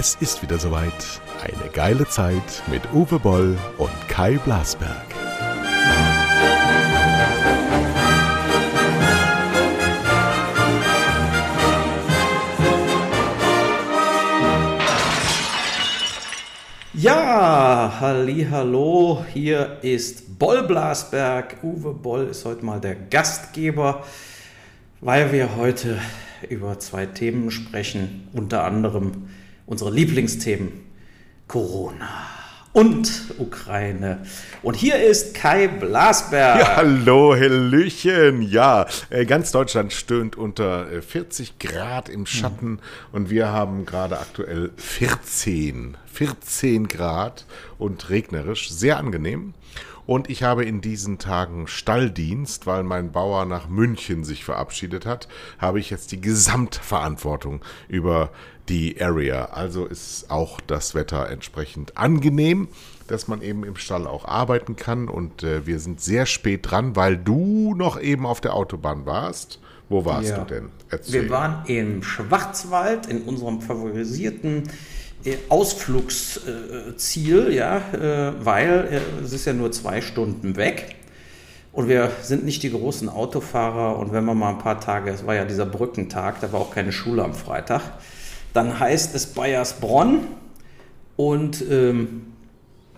Es ist wieder soweit. Eine geile Zeit mit Uwe Boll und Kai Blasberg. Ja, halli, hallo, hier ist Boll Blasberg. Uwe Boll ist heute mal der Gastgeber, weil wir heute über zwei Themen sprechen, unter anderem unsere Lieblingsthemen Corona und Ukraine. Und hier ist Kai Blasberg. Ja, hallo, Hallöchen. Ja, äh, ganz Deutschland stöhnt unter 40 äh, Grad im Schatten mhm. und wir haben gerade aktuell 14, 14 Grad und regnerisch. Sehr angenehm. Und ich habe in diesen Tagen Stalldienst, weil mein Bauer nach München sich verabschiedet hat, habe ich jetzt die Gesamtverantwortung über die Area. Also ist auch das Wetter entsprechend angenehm, dass man eben im Stall auch arbeiten kann. Und äh, wir sind sehr spät dran, weil du noch eben auf der Autobahn warst. Wo warst ja. du denn? Erzähl. Wir waren im Schwarzwald in unserem favorisierten äh, Ausflugsziel, ja, äh, weil äh, es ist ja nur zwei Stunden weg. Und wir sind nicht die großen Autofahrer. Und wenn man mal ein paar Tage, es war ja dieser Brückentag, da war auch keine Schule am Freitag, dann heißt es Bayersbronn. Und ähm,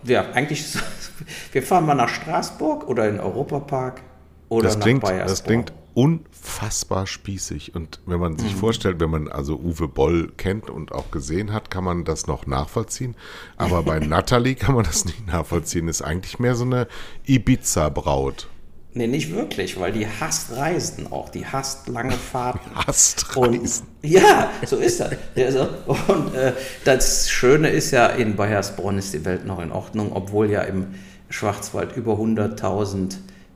ja, eigentlich, wir fahren mal nach Straßburg oder in den Europapark oder das nach klingt, Bayersbronn. Das klingt unfassbar spießig. Und wenn man sich mhm. vorstellt, wenn man also Uwe Boll kennt und auch gesehen hat, kann man das noch nachvollziehen. Aber bei Natalie kann man das nicht nachvollziehen. Ist eigentlich mehr so eine Ibiza-Braut. Nee, nicht wirklich, weil die hasst Reisen auch. Die hasst lange Fahrten. Hasst Reisen. Und, ja, so ist das. Und äh, das Schöne ist ja, in Bayersbronn ist die Welt noch in Ordnung, obwohl ja im Schwarzwald über 100.000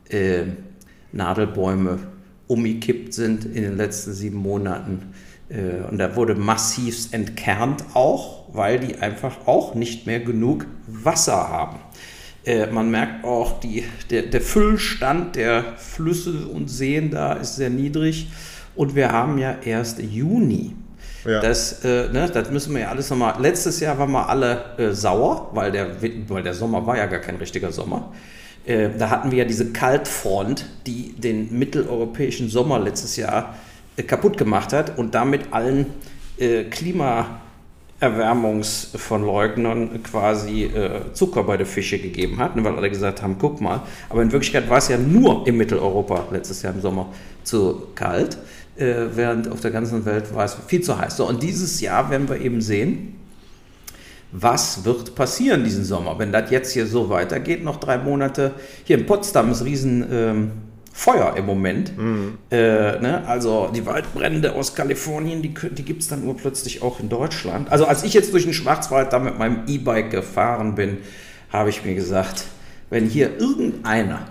äh, Nadelbäume umgekippt sind in den letzten sieben Monaten. Äh, und da wurde massivst entkernt auch, weil die einfach auch nicht mehr genug Wasser haben. Äh, man merkt auch, die, der, der Füllstand der Flüsse und Seen da ist sehr niedrig. Und wir haben ja erst Juni. Ja. Das, äh, ne, das müssen wir ja alles nochmal. Letztes Jahr waren wir alle äh, sauer, weil der, weil der Sommer war ja gar kein richtiger Sommer. Äh, da hatten wir ja diese Kaltfront, die den mitteleuropäischen Sommer letztes Jahr äh, kaputt gemacht hat und damit allen äh, Klimaerwärmungs von Leugnern quasi äh, Zucker bei den Fische gegeben hat, ne, weil alle gesagt haben, guck mal. Aber in Wirklichkeit war es ja nur in Mitteleuropa letztes Jahr im Sommer zu kalt, äh, während auf der ganzen Welt war es viel zu heiß. So, und dieses Jahr werden wir eben sehen, was wird passieren diesen Sommer, wenn das jetzt hier so weitergeht, noch drei Monate. Hier in Potsdam ist riesen ähm, Feuer im Moment. Mhm. Äh, ne? Also die Waldbrände aus Kalifornien, die, die gibt es dann urplötzlich auch in Deutschland. Also als ich jetzt durch den Schwarzwald da mit meinem E-Bike gefahren bin, habe ich mir gesagt, wenn hier irgendeiner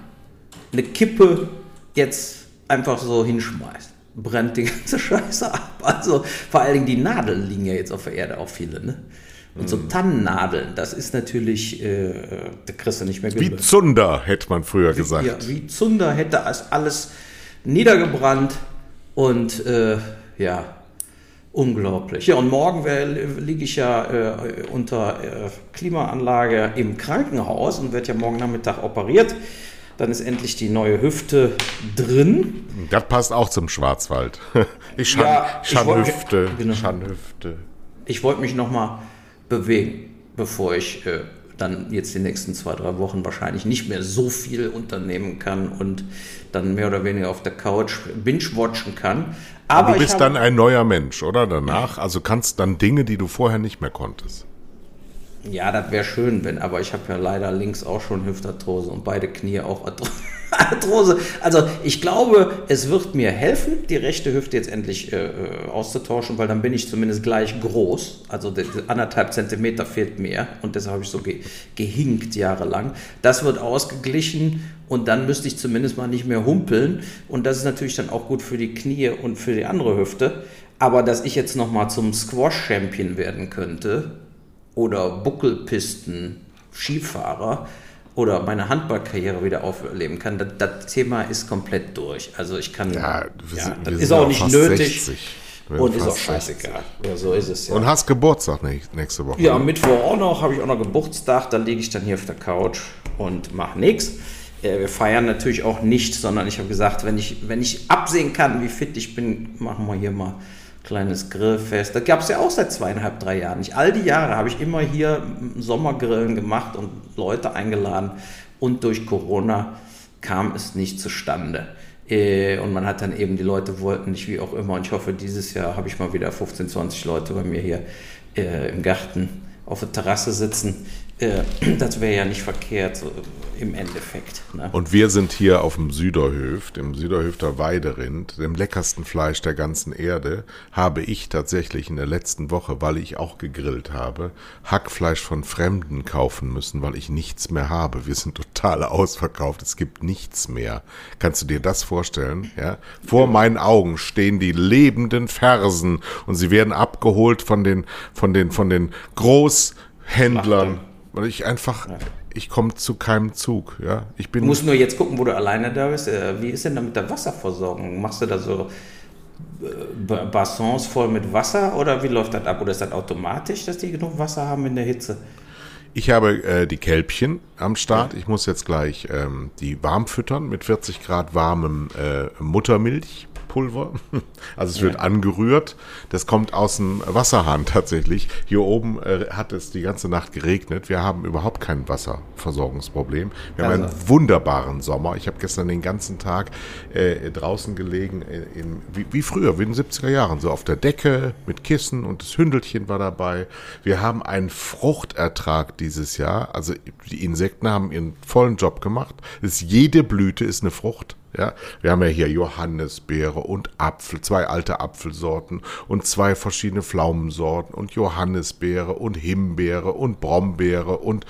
eine Kippe jetzt einfach so hinschmeißt, brennt die ganze Scheiße ab. Also vor allen Dingen die Nadeln liegen ja jetzt auf der Erde auch viele. Ne? Und so Tannennadeln, das ist natürlich, äh, da kriegst du nicht mehr Wie Zunder, hätte man früher wie, gesagt. Ja, wie Zunder hätte alles niedergebrannt und äh, ja, unglaublich. Ja, und morgen liege ich ja äh, unter äh, Klimaanlage im Krankenhaus und werde ja morgen Nachmittag operiert. Dann ist endlich die neue Hüfte drin. Das passt auch zum Schwarzwald. Ich Schan, ja, Schanhüfte. Genau. Schanhüfte. Ich wollte mich noch mal bewegen, bevor ich äh, dann jetzt die nächsten zwei, drei Wochen wahrscheinlich nicht mehr so viel unternehmen kann und dann mehr oder weniger auf der Couch binge-watchen kann. Aber du bist dann ein neuer Mensch, oder? Danach? Also kannst dann Dinge, die du vorher nicht mehr konntest. Ja, das wäre schön, wenn, aber ich habe ja leider links auch schon Hüftarthrose und beide Knie auch Arthrose. Arthrose. Also ich glaube, es wird mir helfen, die rechte Hüfte jetzt endlich äh, äh auszutauschen, weil dann bin ich zumindest gleich groß. Also die, die anderthalb Zentimeter fehlt mir und deshalb habe ich so ge gehinkt jahrelang. Das wird ausgeglichen und dann müsste ich zumindest mal nicht mehr humpeln und das ist natürlich dann auch gut für die Knie und für die andere Hüfte. Aber dass ich jetzt noch mal zum Squash-Champion werden könnte oder Buckelpisten Skifahrer, oder meine Handballkarriere wieder aufleben kann, das, das, Thema ist komplett durch. Also ich kann, ja, wir, ja, das ist auch nicht nötig. 60. Und ist auch scheißegal. Ja, so ist es ja. Und hast Geburtstag nächste Woche. Ja, Mittwoch auch noch, habe ich auch noch Geburtstag. Da liege ich dann hier auf der Couch und mache nichts. Äh, wir feiern natürlich auch nicht, sondern ich habe gesagt, wenn ich, wenn ich absehen kann, wie fit ich bin, machen wir hier mal kleines Grillfest. Das gab es ja auch seit zweieinhalb, drei Jahren. Nicht all die Jahre habe ich immer hier Sommergrillen gemacht und Leute eingeladen. Und durch Corona kam es nicht zustande. Äh, und man hat dann eben, die Leute wollten nicht, wie auch immer. Und ich hoffe, dieses Jahr habe ich mal wieder 15, 20 Leute bei mir hier äh, im Garten auf der Terrasse sitzen. Äh, das wäre ja nicht verkehrt so im Endeffekt. Ne? Und wir sind hier auf dem Süderhöft, im Süderhöfter Weiderind, dem leckersten Fleisch der ganzen Erde, habe ich tatsächlich in der letzten Woche, weil ich auch gegrillt habe, Hackfleisch von Fremden kaufen müssen, weil ich nichts mehr habe. Wir sind total ausverkauft, es gibt nichts mehr. Kannst du dir das vorstellen? Ja? Vor meinen Augen stehen die lebenden Fersen und sie werden abgeholt von den, von den, von den Großhändlern weil ich einfach, ja. ich komme zu keinem Zug. Ja, ich bin. Du musst nur jetzt gucken, wo du alleine da bist. Äh, wie ist denn da mit der Wasserversorgung? Machst du da so äh, Bassons voll mit Wasser oder wie läuft das ab? Oder ist das automatisch, dass die genug Wasser haben in der Hitze? Ich habe äh, die Kälbchen am Start. Ich muss jetzt gleich ähm, die warm füttern mit 40 Grad warmem äh, Muttermilch. Pulver. Also es wird ja. angerührt. Das kommt aus dem Wasserhahn tatsächlich. Hier oben äh, hat es die ganze Nacht geregnet. Wir haben überhaupt kein Wasserversorgungsproblem. Wir also. haben einen wunderbaren Sommer. Ich habe gestern den ganzen Tag äh, draußen gelegen, in, äh, in, wie, wie, früher, wie in den 70er Jahren, so auf der Decke mit Kissen und das Hündelchen war dabei. Wir haben einen Fruchtertrag dieses Jahr. Also die Insekten haben ihren vollen Job gemacht. ist, jede Blüte ist eine Frucht. Ja, wir haben ja hier Johannisbeere und Apfel, zwei alte Apfelsorten und zwei verschiedene Pflaumensorten und Johannisbeere und Himbeere und Brombeere und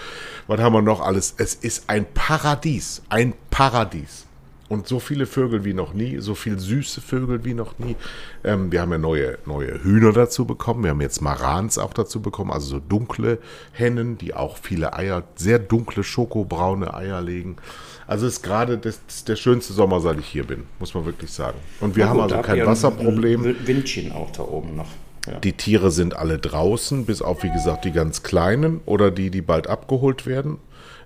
was haben wir noch alles? Es ist ein Paradies, ein Paradies. Und so viele Vögel wie noch nie, so viel süße Vögel wie noch nie. Ähm, wir haben ja neue, neue Hühner dazu bekommen. Wir haben jetzt Marans auch dazu bekommen, also so dunkle Hennen, die auch viele Eier, sehr dunkle, schokobraune Eier legen. Also ist gerade der schönste Sommer, seit ich hier bin, muss man wirklich sagen. Und wir Na haben also kein Wasserproblem. Windchen auch da oben noch. Ja. Die Tiere sind alle draußen, bis auf, wie gesagt, die ganz kleinen oder die, die bald abgeholt werden.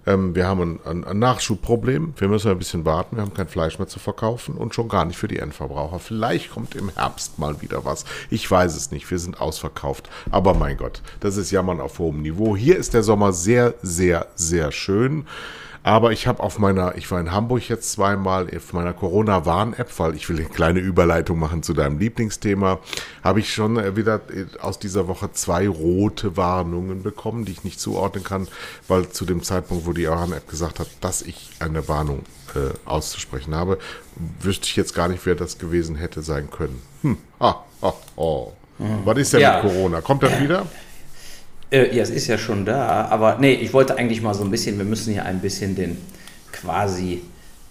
Ähm, wir haben ein, ein, Nachschubproblem. Wir müssen ein bisschen warten. Wir haben kein Fleisch mehr zu verkaufen und schon gar nicht für die Endverbraucher. Vielleicht kommt im Herbst mal wieder was. Ich weiß es nicht. Wir sind ausverkauft. Aber mein Gott, das ist Jammern auf hohem Niveau. Hier ist der Sommer sehr, sehr, sehr schön. Aber ich habe auf meiner, ich war in Hamburg jetzt zweimal, auf meiner Corona-Warn-App, weil ich will eine kleine Überleitung machen zu deinem Lieblingsthema, habe ich schon wieder aus dieser Woche zwei rote Warnungen bekommen, die ich nicht zuordnen kann, weil zu dem Zeitpunkt, wo die Warn-App gesagt hat, dass ich eine Warnung äh, auszusprechen habe, wüsste ich jetzt gar nicht, wer das gewesen hätte sein können. Hm, ha, ha, oh. Mhm. Was ist denn ja. mit Corona? Kommt das wieder? Äh, ja, es ist ja schon da, aber nee, ich wollte eigentlich mal so ein bisschen, wir müssen hier ein bisschen den quasi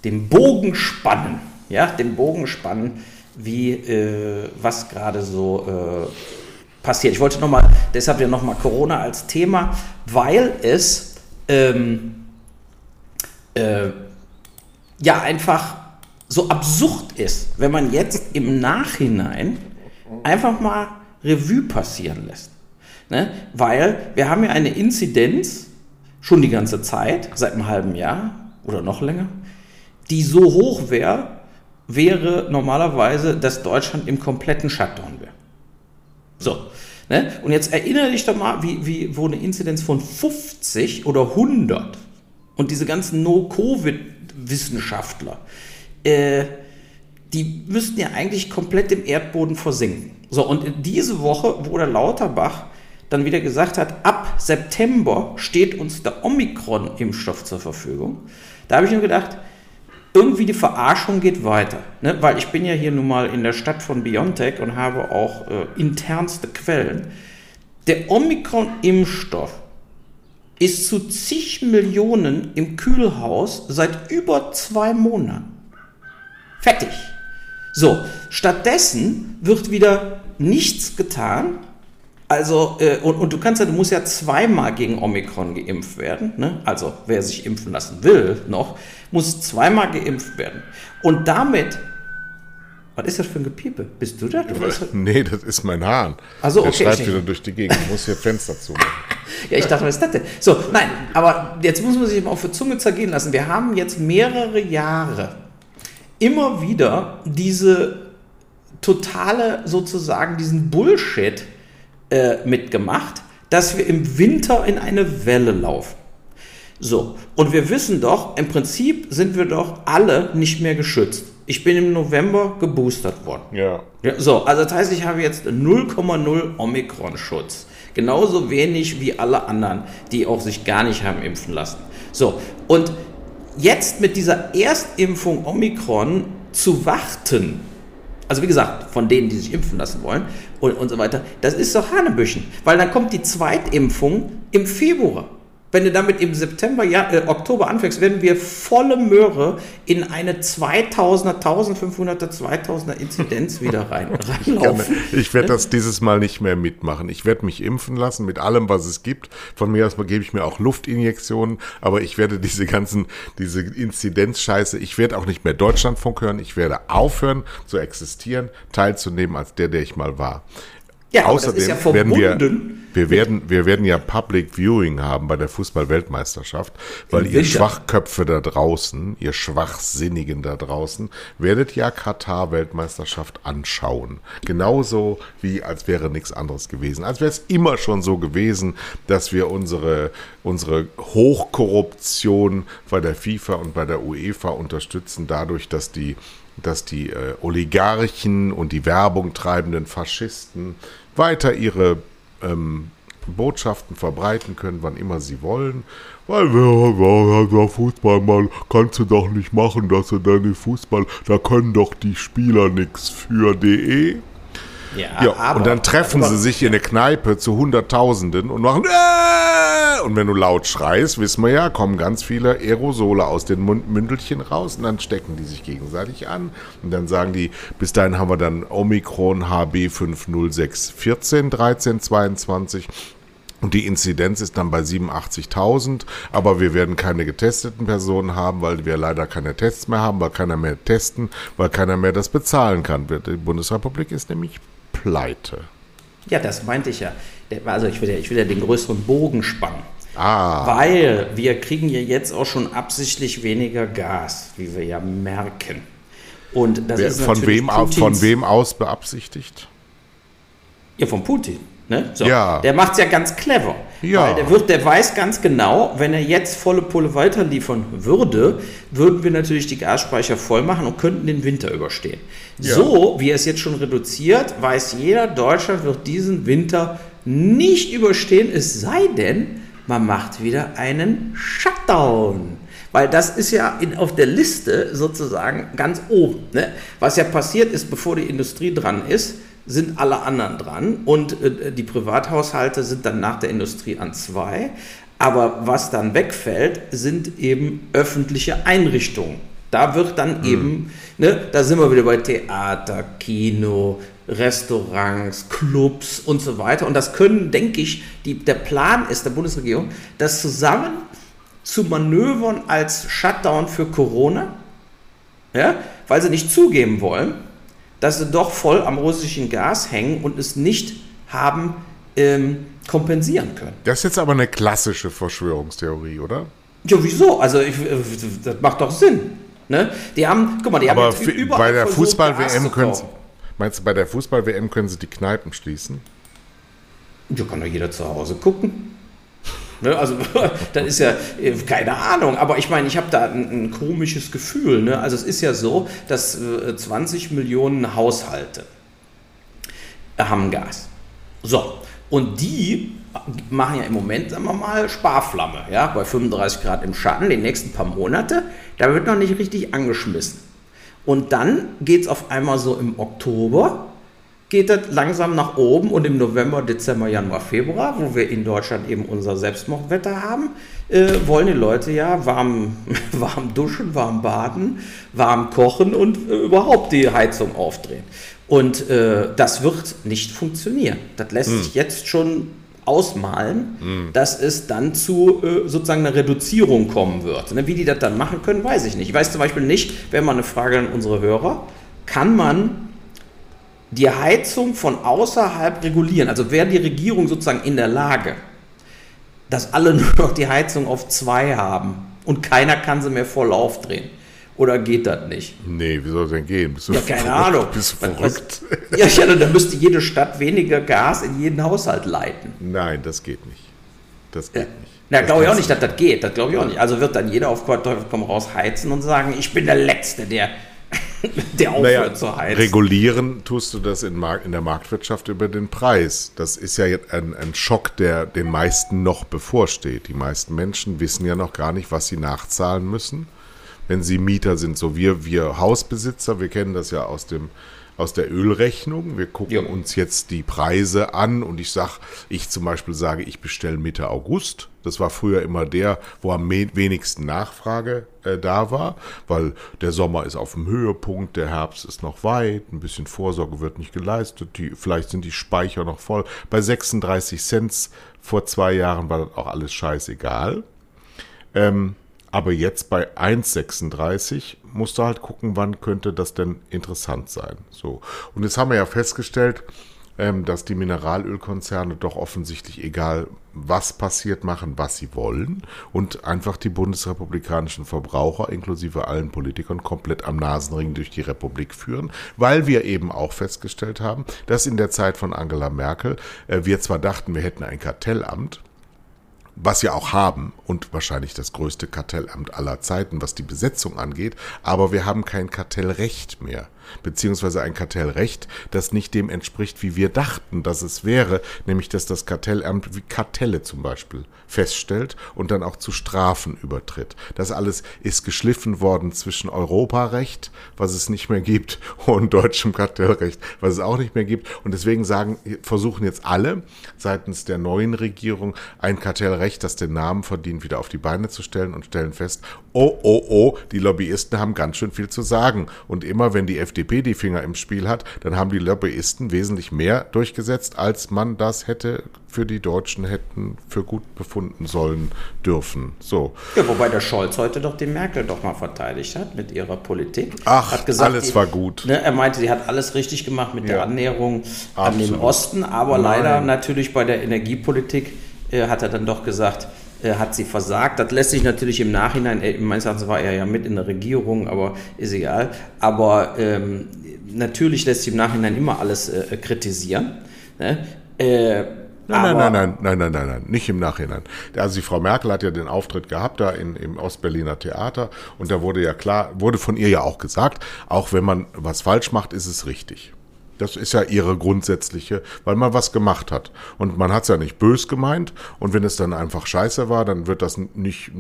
den Bogen spannen, ja, den Bogen spannen, wie äh, was gerade so äh, passiert. Ich wollte nochmal, deshalb ja nochmal Corona als Thema, weil es ähm, äh, ja einfach so absurd ist, wenn man jetzt im Nachhinein einfach mal Revue passieren lässt. Ne? Weil wir haben ja eine Inzidenz schon die ganze Zeit, seit einem halben Jahr oder noch länger, die so hoch wäre, wäre normalerweise, dass Deutschland im kompletten Shutdown wäre. So. Ne? Und jetzt erinnere dich doch mal, wie, wie, wo eine Inzidenz von 50 oder 100 und diese ganzen No-Covid-Wissenschaftler, äh, die müssten ja eigentlich komplett im Erdboden versinken. So, und diese Woche, wo der Lauterbach dann wieder gesagt hat, ab September steht uns der Omikron-Impfstoff zur Verfügung. Da habe ich nur gedacht, irgendwie die Verarschung geht weiter. Ne? Weil ich bin ja hier nun mal in der Stadt von Biontech und habe auch äh, internste Quellen. Der Omikron-Impfstoff ist zu zig Millionen im Kühlhaus seit über zwei Monaten. Fertig. So, stattdessen wird wieder nichts getan, also, äh, und, und du kannst ja, du musst ja zweimal gegen Omikron geimpft werden. Ne? Also, wer sich impfen lassen will noch, muss zweimal geimpft werden. Und damit Was ist das für ein Gepiepe? Bist du das? nee, das ist mein Hahn. Also Der okay. schreibt ich- wieder durch die Gegend. Ich muss hier Fenster zumachen. Ja, ich dachte, was ist das denn? So, nein, aber jetzt muss man sich mal auf die Zunge zergehen lassen. Wir haben jetzt mehrere Jahre immer wieder diese totale, sozusagen, diesen Bullshit äh, mitgemacht, dass wir im Winter in eine Welle laufen. So, und wir wissen doch, im Prinzip sind wir doch alle nicht mehr geschützt. Ich bin im November geboostert worden. Ja. Ja, so, also das heißt, ich habe jetzt 0,0 Omikron-Schutz. Genauso wenig wie alle anderen, die auch sich gar nicht haben impfen lassen. So, und jetzt mit dieser Erstimpfung Omikron zu warten, also wie gesagt, von denen, die sich impfen lassen wollen und, und so weiter, das ist doch Hanebüchen. Weil dann kommt die Zweitimpfung im Februar. Wenn du damit im September, ja, äh, Oktober anfängst, werden wir volle Möhre in eine 2000er, 1500er, 2000er Inzidenz wieder rein, reinlaufen. Ich werde das dieses Mal nicht mehr mitmachen. Ich werde mich impfen lassen mit allem, was es gibt. Von mir aus gebe ich mir auch Luftinjektionen, aber ich werde diese ganzen, diese Inzidenzscheiße, ich werde auch nicht mehr Deutschlandfunk hören. Ich werde aufhören zu existieren, teilzunehmen als der, der ich mal war. Ja, Außerdem das ist ja werden wir, wir werden, wir werden ja Public Viewing haben bei der Fußball-Weltmeisterschaft, weil ihr. Schwachköpfe da draußen, ihr Schwachsinnigen da draußen, werdet ja Katar-Weltmeisterschaft anschauen. Genauso wie als wäre nichts anderes gewesen. Als wäre es immer schon so gewesen, dass wir unsere, unsere Hochkorruption bei der FIFA und bei der UEFA unterstützen, dadurch, dass die dass die äh, Oligarchen und die Werbung treibenden Faschisten weiter ihre ähm, Botschaften verbreiten können, wann immer sie wollen. Weil ja, ja, ja, Fußball mal kannst du doch nicht machen, dass du deine Fußball, da können doch die Spieler nichts für de. Ja, und dann treffen aber- sie sich in der Kneipe zu Hunderttausenden und machen äh! und wenn du laut schreist, wissen wir ja, kommen ganz viele Aerosole aus den Mund Mündelchen raus und dann stecken die sich gegenseitig an und dann sagen die, bis dahin haben wir dann Omikron HB50614 1322 und die Inzidenz ist dann bei 87.000, aber wir werden keine getesteten Personen haben, weil wir leider keine Tests mehr haben, weil keiner mehr testen, weil keiner mehr das bezahlen kann. Die Bundesrepublik ist nämlich pleite. Ja, das meinte ich ja. Also ich will ja, ich will ja den größeren Bogen spannen. Ah, Weil wir kriegen ja jetzt auch schon absichtlich weniger Gas, wie wir ja merken. Und das wer, ist von, wem, von wem aus beabsichtigt? Ja, von Putin. Ne? So. Ja. Der macht es ja ganz clever. Ja. Weil der, wird, der weiß ganz genau, wenn er jetzt volle Pulle weiterliefern würde, würden wir natürlich die Gasspeicher voll machen und könnten den Winter überstehen. Ja. So, wie er es jetzt schon reduziert, weiß jeder, Deutschland wird diesen Winter nicht überstehen, es sei denn, man macht wieder einen Shutdown. Weil das ist ja in, auf der Liste sozusagen ganz oben. Ne? Was ja passiert ist, bevor die Industrie dran ist, sind alle anderen dran und äh, die Privathaushalte sind dann nach der Industrie an zwei. Aber was dann wegfällt, sind eben öffentliche Einrichtungen. Da wird dann eben, ne, da sind wir wieder bei Theater, Kino, Restaurants, Clubs und so weiter. Und das können, denke ich, die, der Plan ist der Bundesregierung, das zusammen zu manövern als Shutdown für Corona, ja, weil sie nicht zugeben wollen, dass sie doch voll am russischen Gas hängen und es nicht haben ähm, kompensieren können. Das ist jetzt aber eine klassische Verschwörungstheorie, oder? Ja, wieso? Also ich, äh, das macht doch Sinn. Ne? Die haben, guck mal, die Aber haben jetzt überall bei der Fußball-WM können sie, meinst du, bei der Fußball-WM können sie die Kneipen schließen? Ja, kann doch jeder zu Hause gucken. Ne, also, das ist ja äh, keine Ahnung, aber ich meine, ich habe da ein, ein komisches Gefühl. Ne? Also, es ist ja so, dass äh, 20 Millionen Haushalte haben Gas. So, und die machen ja im Moment, sagen wir mal, Sparflamme, ja, bei 35 Grad im Schatten, die nächsten paar Monate, da wird noch nicht richtig angeschmissen. Und dann geht es auf einmal so im Oktober, geht das langsam nach oben und im November, Dezember, Januar, Februar, wo wir in Deutschland eben unser Selbstmordwetter haben, äh, wollen die Leute ja warm, warm duschen, warm baden, warm kochen und äh, überhaupt die Heizung aufdrehen. Und äh, das wird nicht funktionieren. Das lässt sich jetzt schon ausmalen, dass es dann zu äh, sozusagen einer Reduzierung kommen wird. Ne, Wie die das dann machen können, weiß ich nicht. Ich weiß zum Beispiel nicht, wäre mal eine Frage an unsere Hörer, kann man die Heizung von außerhalb regulieren, also wäre die Regierung sozusagen in der Lage, dass alle nur noch die Heizung auf zwei haben und keiner kann sie mehr voll aufdrehen. Oder geht das nicht? Nee, wie soll das denn gehen? Bist du ja, keine verrückt? Ahnung. Bist du verrückt? Ja, ich hatte, dann müsste jede Stadt weniger Gas in jeden Haushalt leiten. Nein, das geht nicht. Das geht ja. nicht. Na, glaube ich auch nicht, dass das geht. Das glaube ich auch nicht. Also wird dann jeder auf Teufel komm raus heizen und sagen, ich bin der Letzte, der der aufhört naja, zu heizen. Regulieren tust du das in, in, der Marktwirtschaft über den Preis. Das ist ja jetzt ein, ein, Schock, der den meisten noch bevorsteht. Die meisten Menschen wissen ja noch gar nicht, was sie nachzahlen müssen, wenn sie Mieter sind. So wir, wir Hausbesitzer, wir kennen das ja aus dem aus der Ölrechnung. Wir gucken ja. uns jetzt die Preise an und ich sage, ich zum Beispiel sage, ich bestelle Mitte August. Das war früher immer der, wo am wenigsten Nachfrage äh, da war, weil der Sommer ist auf dem Höhepunkt, der Herbst ist noch weit, ein bisschen Vorsorge wird nicht geleistet, die, vielleicht sind die Speicher noch voll. Bei 36 Cent vor zwei Jahren war das auch alles scheißegal. Ähm, aber jetzt bei 1,36 musst du halt gucken, wann könnte das denn interessant sein. So. Und jetzt haben wir ja festgestellt, ähm, dass die Mineralölkonzerne doch offensichtlich, egal was passiert, machen, was sie wollen und einfach die bundesrepublikanischen Verbraucher inklusive allen Politikern komplett am Nasenring durch die Republik führen, weil wir eben auch festgestellt haben, dass in der Zeit von Angela Merkel äh, wir zwar dachten, wir hätten ein Kartellamt, was wir auch haben und wahrscheinlich das größte Kartellamt aller Zeiten, was die Besetzung angeht, aber wir haben kein Kartellrecht mehr beziehungsweise ein Kartellrecht, das nicht dem entspricht, wie wir dachten, dass es wäre, nämlich dass das Kartellamt wie Kartelle zum Beispiel feststellt und dann auch zu Strafen übertritt. Das alles ist geschliffen worden zwischen Europarecht, was es nicht mehr gibt, und deutschem Kartellrecht, was es auch nicht mehr gibt. Und deswegen sagen, versuchen jetzt alle seitens der neuen Regierung ein Kartellrecht, das den Namen verdient, wieder auf die Beine zu stellen und stellen fest, oh, oh, oh, die Lobbyisten haben ganz schön viel zu sagen. Und immer wenn die FDP die Finger im Spiel hat, dann haben die Lobbyisten wesentlich mehr durchgesetzt, als man das hätte für die Deutschen hätten für gut befunden sollen dürfen. So. Ja, wobei der Scholz heute doch die Merkel doch mal verteidigt hat mit ihrer Politik. Ach, hat gesagt, alles die, war gut. Ne, er meinte, sie hat alles richtig gemacht mit ja. der Annäherung Absolut. an den Osten, aber Nein. leider natürlich bei der Energiepolitik äh, hat er dann doch gesagt, äh, hat sie versagt. Das lässt sich natürlich im Nachhinein, äh, meines Erachtens war er ja mit in der Regierung, aber ist egal. Aber ähm, natürlich lässt sich im Nachhinein immer alles äh, äh kritisieren. Ne? Äh, Nein, nein, nein, nein, nein, nein, nein, nicht im Nachhinein. Also die Frau Merkel hat ja den Auftritt gehabt da in, im Ostberliner Theater und da wurde ja klar, wurde von ihr ja auch gesagt, auch wenn man was falsch macht, ist es richtig. Das ist ja ihre grundsätzliche, weil man was gemacht hat. Und man hat es ja nicht bös gemeint. Und wenn es dann einfach scheiße war, dann wird das nicht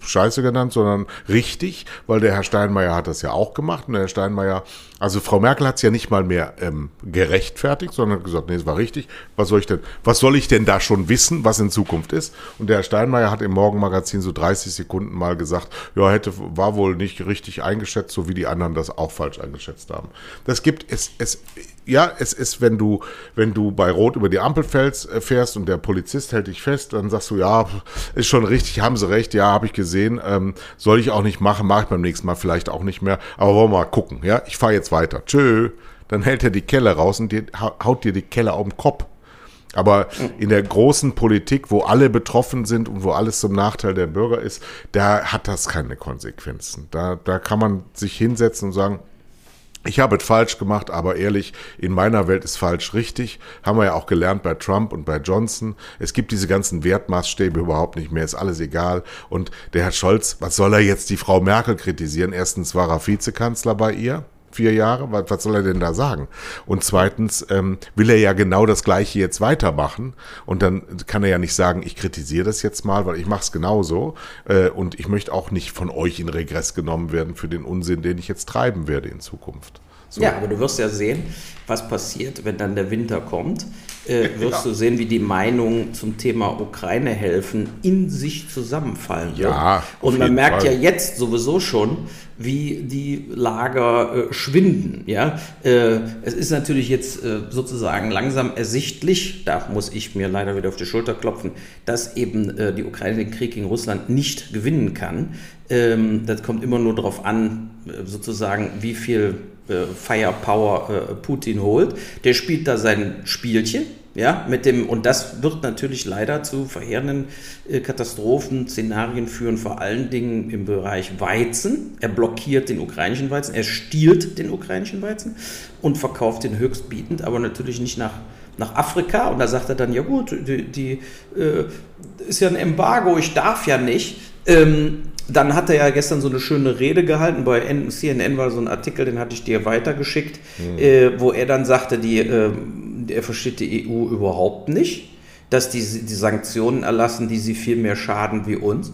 scheiße genannt, sondern richtig, weil der Herr Steinmeier hat das ja auch gemacht. Und der Herr Steinmeier, also Frau Merkel hat es ja nicht mal mehr ähm, gerechtfertigt, sondern hat gesagt, nee, es war richtig. Was soll ich denn, was soll ich denn da schon wissen, was in Zukunft ist? Und der Herr Steinmeier hat im Morgenmagazin so 30 Sekunden mal gesagt, ja, hätte, war wohl nicht richtig eingeschätzt, so wie die anderen das auch falsch eingeschätzt haben. Das gibt es, es, ja, es ist, wenn du, wenn du bei Rot über die Ampel fällst, äh, fährst und der Polizist hält dich fest, dann sagst du, ja, ist schon richtig, haben sie recht, ja, habe ich gesehen, ähm, soll ich auch nicht machen, mache ich beim nächsten Mal vielleicht auch nicht mehr, aber wollen wir mal gucken, ja, ich fahre jetzt weiter, tschö, dann hält er die Kelle raus und die, haut dir die Kelle auf den Kopf. Aber in der großen Politik, wo alle betroffen sind und wo alles zum Nachteil der Bürger ist, da hat das keine Konsequenzen. Da, da kann man sich hinsetzen und sagen, ich habe es falsch gemacht, aber ehrlich, in meiner Welt ist falsch richtig. Haben wir ja auch gelernt bei Trump und bei Johnson. Es gibt diese ganzen Wertmaßstäbe überhaupt nicht mehr, ist alles egal. Und der Herr Scholz, was soll er jetzt die Frau Merkel kritisieren? Erstens war er Vizekanzler bei ihr vier Jahre, was, was soll er denn da sagen? Und zweitens ähm, will er ja genau das Gleiche jetzt weitermachen und dann kann er ja nicht sagen, ich kritisiere das jetzt mal, weil ich mache es genauso äh, und ich möchte auch nicht von euch in Regress genommen werden für den Unsinn, den ich jetzt treiben werde in Zukunft. So. Ja, aber du wirst ja sehen, was passiert, wenn dann der Winter kommt. Äh, wirst ja. du sehen, wie die Meinungen zum Thema Ukraine helfen in sich zusammenfallen. Ja. Und man merkt Fall. ja jetzt sowieso schon, wie die Lager äh, schwinden. Ja? Äh, es ist natürlich jetzt äh, sozusagen langsam ersichtlich, da muss ich mir leider wieder auf die Schulter klopfen, dass eben äh, die Ukraine den Krieg gegen Russland nicht gewinnen kann. Ähm, das kommt immer nur darauf an, äh, sozusagen, wie viel äh, Firepower äh, Putin holt. Der spielt da sein Spielchen, ja, mit dem, und das wird natürlich leider zu verheerenden äh, Katastrophen, Szenarien führen, vor allen Dingen im Bereich Weizen. Er blockiert den ukrainischen Weizen, er stiehlt den ukrainischen Weizen und verkauft den höchstbietend, aber natürlich nicht nach, nach Afrika. Und da sagt er dann, ja gut, die, die äh, ist ja ein Embargo, ich darf ja nicht. Ähm, dann hat er ja gestern so eine schöne Rede gehalten. Bei CNN war so ein Artikel, den hatte ich dir weitergeschickt, mhm. äh, wo er dann sagte, die, äh, er versteht die EU überhaupt nicht, dass die, die Sanktionen erlassen, die sie viel mehr schaden wie uns.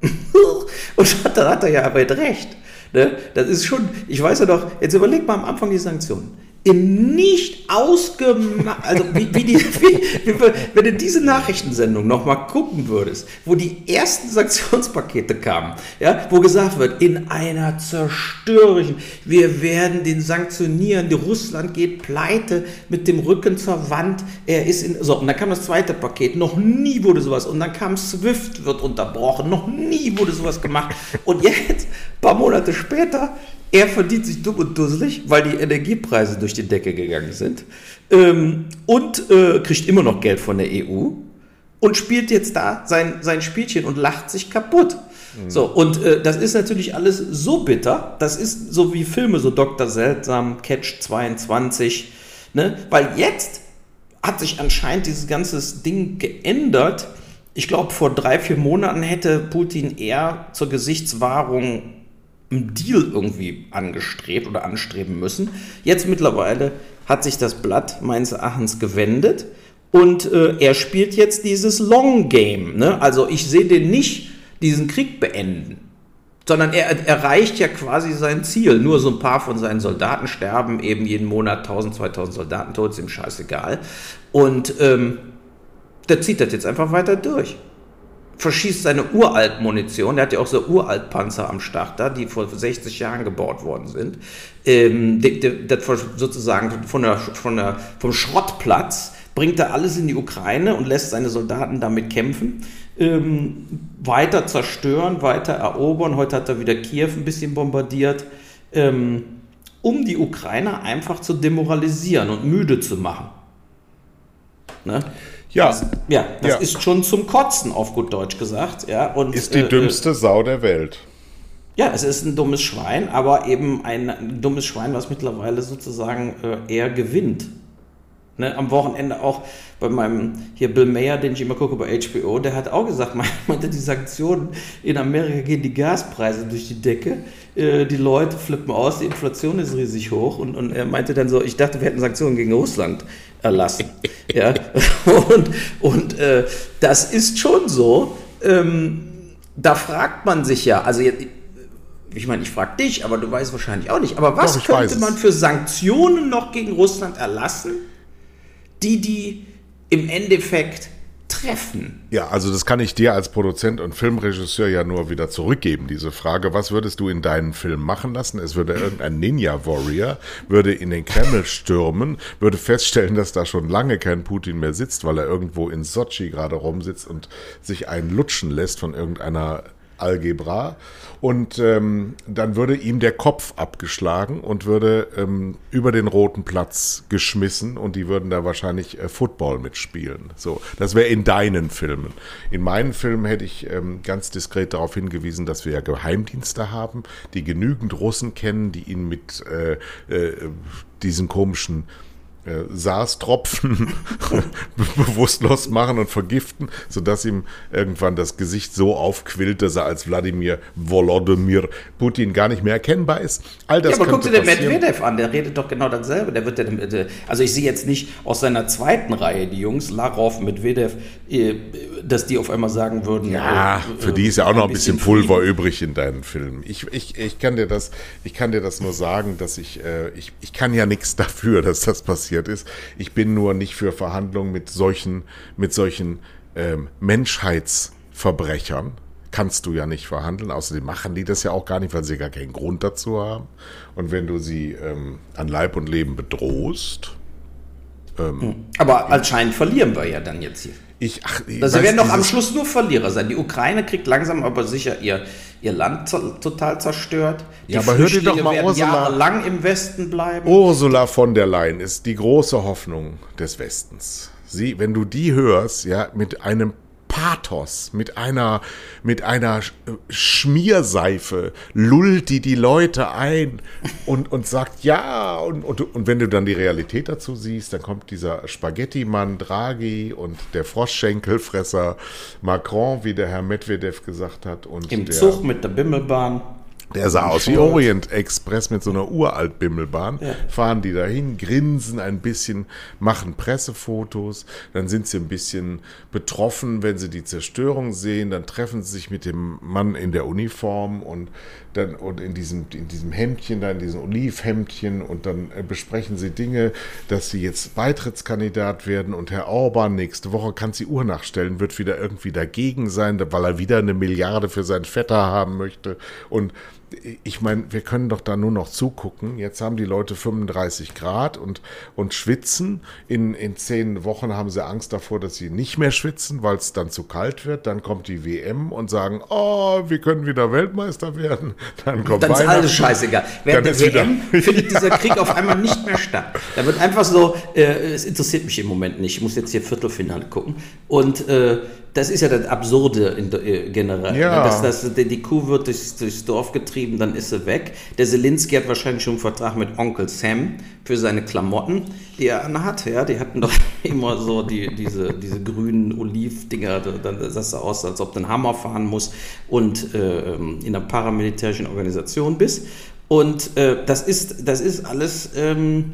Und da hat er ja aber recht. Ne? Das ist schon, ich weiß ja doch, jetzt überleg mal am Anfang die Sanktionen im nicht ausgemacht, also wie, wie die, wie, wenn du diese Nachrichtensendung nochmal gucken würdest, wo die ersten Sanktionspakete kamen, ja, wo gesagt wird, in einer zerstörerischen, wir werden den sanktionieren, die Russland geht pleite mit dem Rücken zur Wand, er ist in, so, und dann kam das zweite Paket, noch nie wurde sowas, und dann kam SWIFT, wird unterbrochen, noch nie wurde sowas gemacht, und jetzt, paar Monate später, er verdient sich dumm und dusselig, weil die Energiepreise durch die Decke gegangen sind. Ähm, und äh, kriegt immer noch Geld von der EU und spielt jetzt da sein, sein Spielchen und lacht sich kaputt. Mhm. So, und äh, das ist natürlich alles so bitter. Das ist so wie Filme, so Dr. Seltsam, Catch 22. Ne? Weil jetzt hat sich anscheinend dieses ganze Ding geändert. Ich glaube, vor drei, vier Monaten hätte Putin eher zur Gesichtswahrung einen Deal irgendwie angestrebt oder anstreben müssen. Jetzt mittlerweile hat sich das Blatt meines Erachtens gewendet und äh, er spielt jetzt dieses Long Game. Ne? Also ich sehe den nicht diesen Krieg beenden, sondern er erreicht ja quasi sein Ziel. Nur so ein paar von seinen Soldaten sterben eben jeden Monat 1000, 2000 Soldaten tot, ist ihm scheißegal. Und ähm, der zieht das jetzt einfach weiter durch verschießt seine Uralt-Munition. Der hat ja auch so Uralt-Panzer am Start da, die vor 60 Jahren gebaut worden sind. Ähm, das sozusagen von der, von der, vom Schrottplatz bringt er alles in die Ukraine und lässt seine Soldaten damit kämpfen. Ähm, weiter zerstören, weiter erobern. Heute hat er wieder Kiew ein bisschen bombardiert, ähm, um die Ukrainer einfach zu demoralisieren und müde zu machen. Ne? Ja. Das, ja, das ja. ist schon zum Kotzen, auf gut Deutsch gesagt. Ja, und, ist die äh, dümmste äh, Sau der Welt. Ja, es ist ein dummes Schwein, aber eben ein dummes Schwein, was mittlerweile sozusagen äh, eher gewinnt. Ne, am Wochenende auch bei meinem hier Bill Mayer, den ich immer gucke bei HBO, der hat auch gesagt, meinte die Sanktionen in Amerika gehen die Gaspreise durch die Decke, äh, die Leute flippen aus, die Inflation ist riesig hoch und, und er meinte dann so, ich dachte, wir hätten Sanktionen gegen Russland erlassen. ja, und, und äh, das ist schon so. Ähm, da fragt man sich ja, also jetzt, ich meine, ich frage dich, aber du weißt wahrscheinlich auch nicht, aber was Doch, könnte man für Sanktionen noch gegen Russland erlassen? Die die im Endeffekt treffen. Ja, also das kann ich dir als Produzent und Filmregisseur ja nur wieder zurückgeben, diese Frage. Was würdest du in deinen Film machen lassen? Es würde irgendein Ninja-Warrior, würde in den Kreml stürmen, würde feststellen, dass da schon lange kein Putin mehr sitzt, weil er irgendwo in Sochi gerade rumsitzt und sich einen lutschen lässt von irgendeiner Algebra. Und ähm, dann würde ihm der Kopf abgeschlagen und würde ähm, über den roten Platz geschmissen und die würden da wahrscheinlich äh, Football mitspielen. So, das wäre in deinen Filmen. In meinen Filmen hätte ich ähm, ganz diskret darauf hingewiesen, dass wir ja Geheimdienste haben, die genügend Russen kennen, die ihn mit äh, äh, diesen komischen äh, SARS-Tropfen bewusstlos machen und vergiften, sodass ihm irgendwann das Gesicht so aufquillt, dass er als Wladimir Volodymyr Putin gar nicht mehr erkennbar ist. All das ja, aber guck dir den Medvedev an, der redet doch genau dasselbe. Der wird ja, also ich sehe jetzt nicht aus seiner zweiten Reihe die Jungs, Larov, Medvedev, äh, dass die auf einmal sagen würden. Ja, äh, für die ist ja auch noch ein bisschen, bisschen Pulver übrig in deinen Filmen. Ich, ich, ich, kann dir das, ich kann dir das nur sagen, dass ich, äh, ich, ich kann ja nichts dafür, dass das passiert passiert ist. Ich bin nur nicht für Verhandlungen mit solchen, mit solchen ähm, Menschheitsverbrechern. Kannst du ja nicht verhandeln. Außerdem machen die das ja auch gar nicht, weil sie gar keinen Grund dazu haben. Und wenn du sie ähm, an Leib und Leben bedrohst, Ähm, Aber anscheinend verlieren wir ja dann jetzt hier. Ich, ach, ich also werden doch am Schluss nur Verlierer sein. Die Ukraine kriegt langsam aber sicher ihr, ihr Land total zerstört. Die ja, aber hör dir doch mal Ursula. jahrelang im Westen bleiben. Ursula von der Leyen ist die große Hoffnung des Westens. Sie, wenn du die hörst, ja, mit einem Pathos, mit einer, mit einer Schmierseife lullt die die Leute ein und, und sagt ja. Und, und, und wenn du dann die Realität dazu siehst, dann kommt dieser Spaghetti-Mann Draghi und der Froschschenkelfresser Macron, wie der Herr Medvedev gesagt hat. Und Im der, Zug mit der Bimmelbahn. Der sah aus wie Orient Express mit so einer uralt Bimmelbahn. Ja. Fahren die dahin, grinsen ein bisschen, machen Pressefotos. Dann sind sie ein bisschen betroffen, wenn sie die Zerstörung sehen. Dann treffen sie sich mit dem Mann in der Uniform und dann und in diesem, in diesem Hemdchen, da in diesem Olivhemdchen und dann äh, besprechen sie Dinge, dass sie jetzt Beitrittskandidat werden und Herr Orban nächste Woche kann sie Uhr nachstellen, wird wieder irgendwie dagegen sein, weil er wieder eine Milliarde für seinen Vetter haben möchte und ich meine, wir können doch da nur noch zugucken. Jetzt haben die Leute 35 Grad und, und schwitzen. In, in zehn Wochen haben sie Angst davor, dass sie nicht mehr schwitzen, weil es dann zu kalt wird. Dann kommt die WM und sagen, oh, wir können wieder Weltmeister werden. Dann kommt Dann ist alles scheißegal. Während der WM findet dieser Krieg auf einmal nicht mehr statt. Da wird einfach so, äh, es interessiert mich im Moment nicht. Ich muss jetzt hier Viertelfinale gucken. Und äh, das ist ja das Absurde in, äh, generell. Ja. Dass, dass, die Kuh wird durchs, durchs, Dorf getrieben, dann ist sie weg. Der Selinski hat wahrscheinlich schon einen Vertrag mit Onkel Sam für seine Klamotten, die er anhat. Ja, die hatten doch immer so die, diese, diese grünen Olivdinger. Dann sah es aus, als ob du einen Hammer fahren musst und äh, in einer paramilitärischen Organisation bist. Und äh, das, ist, das ist alles. Ähm,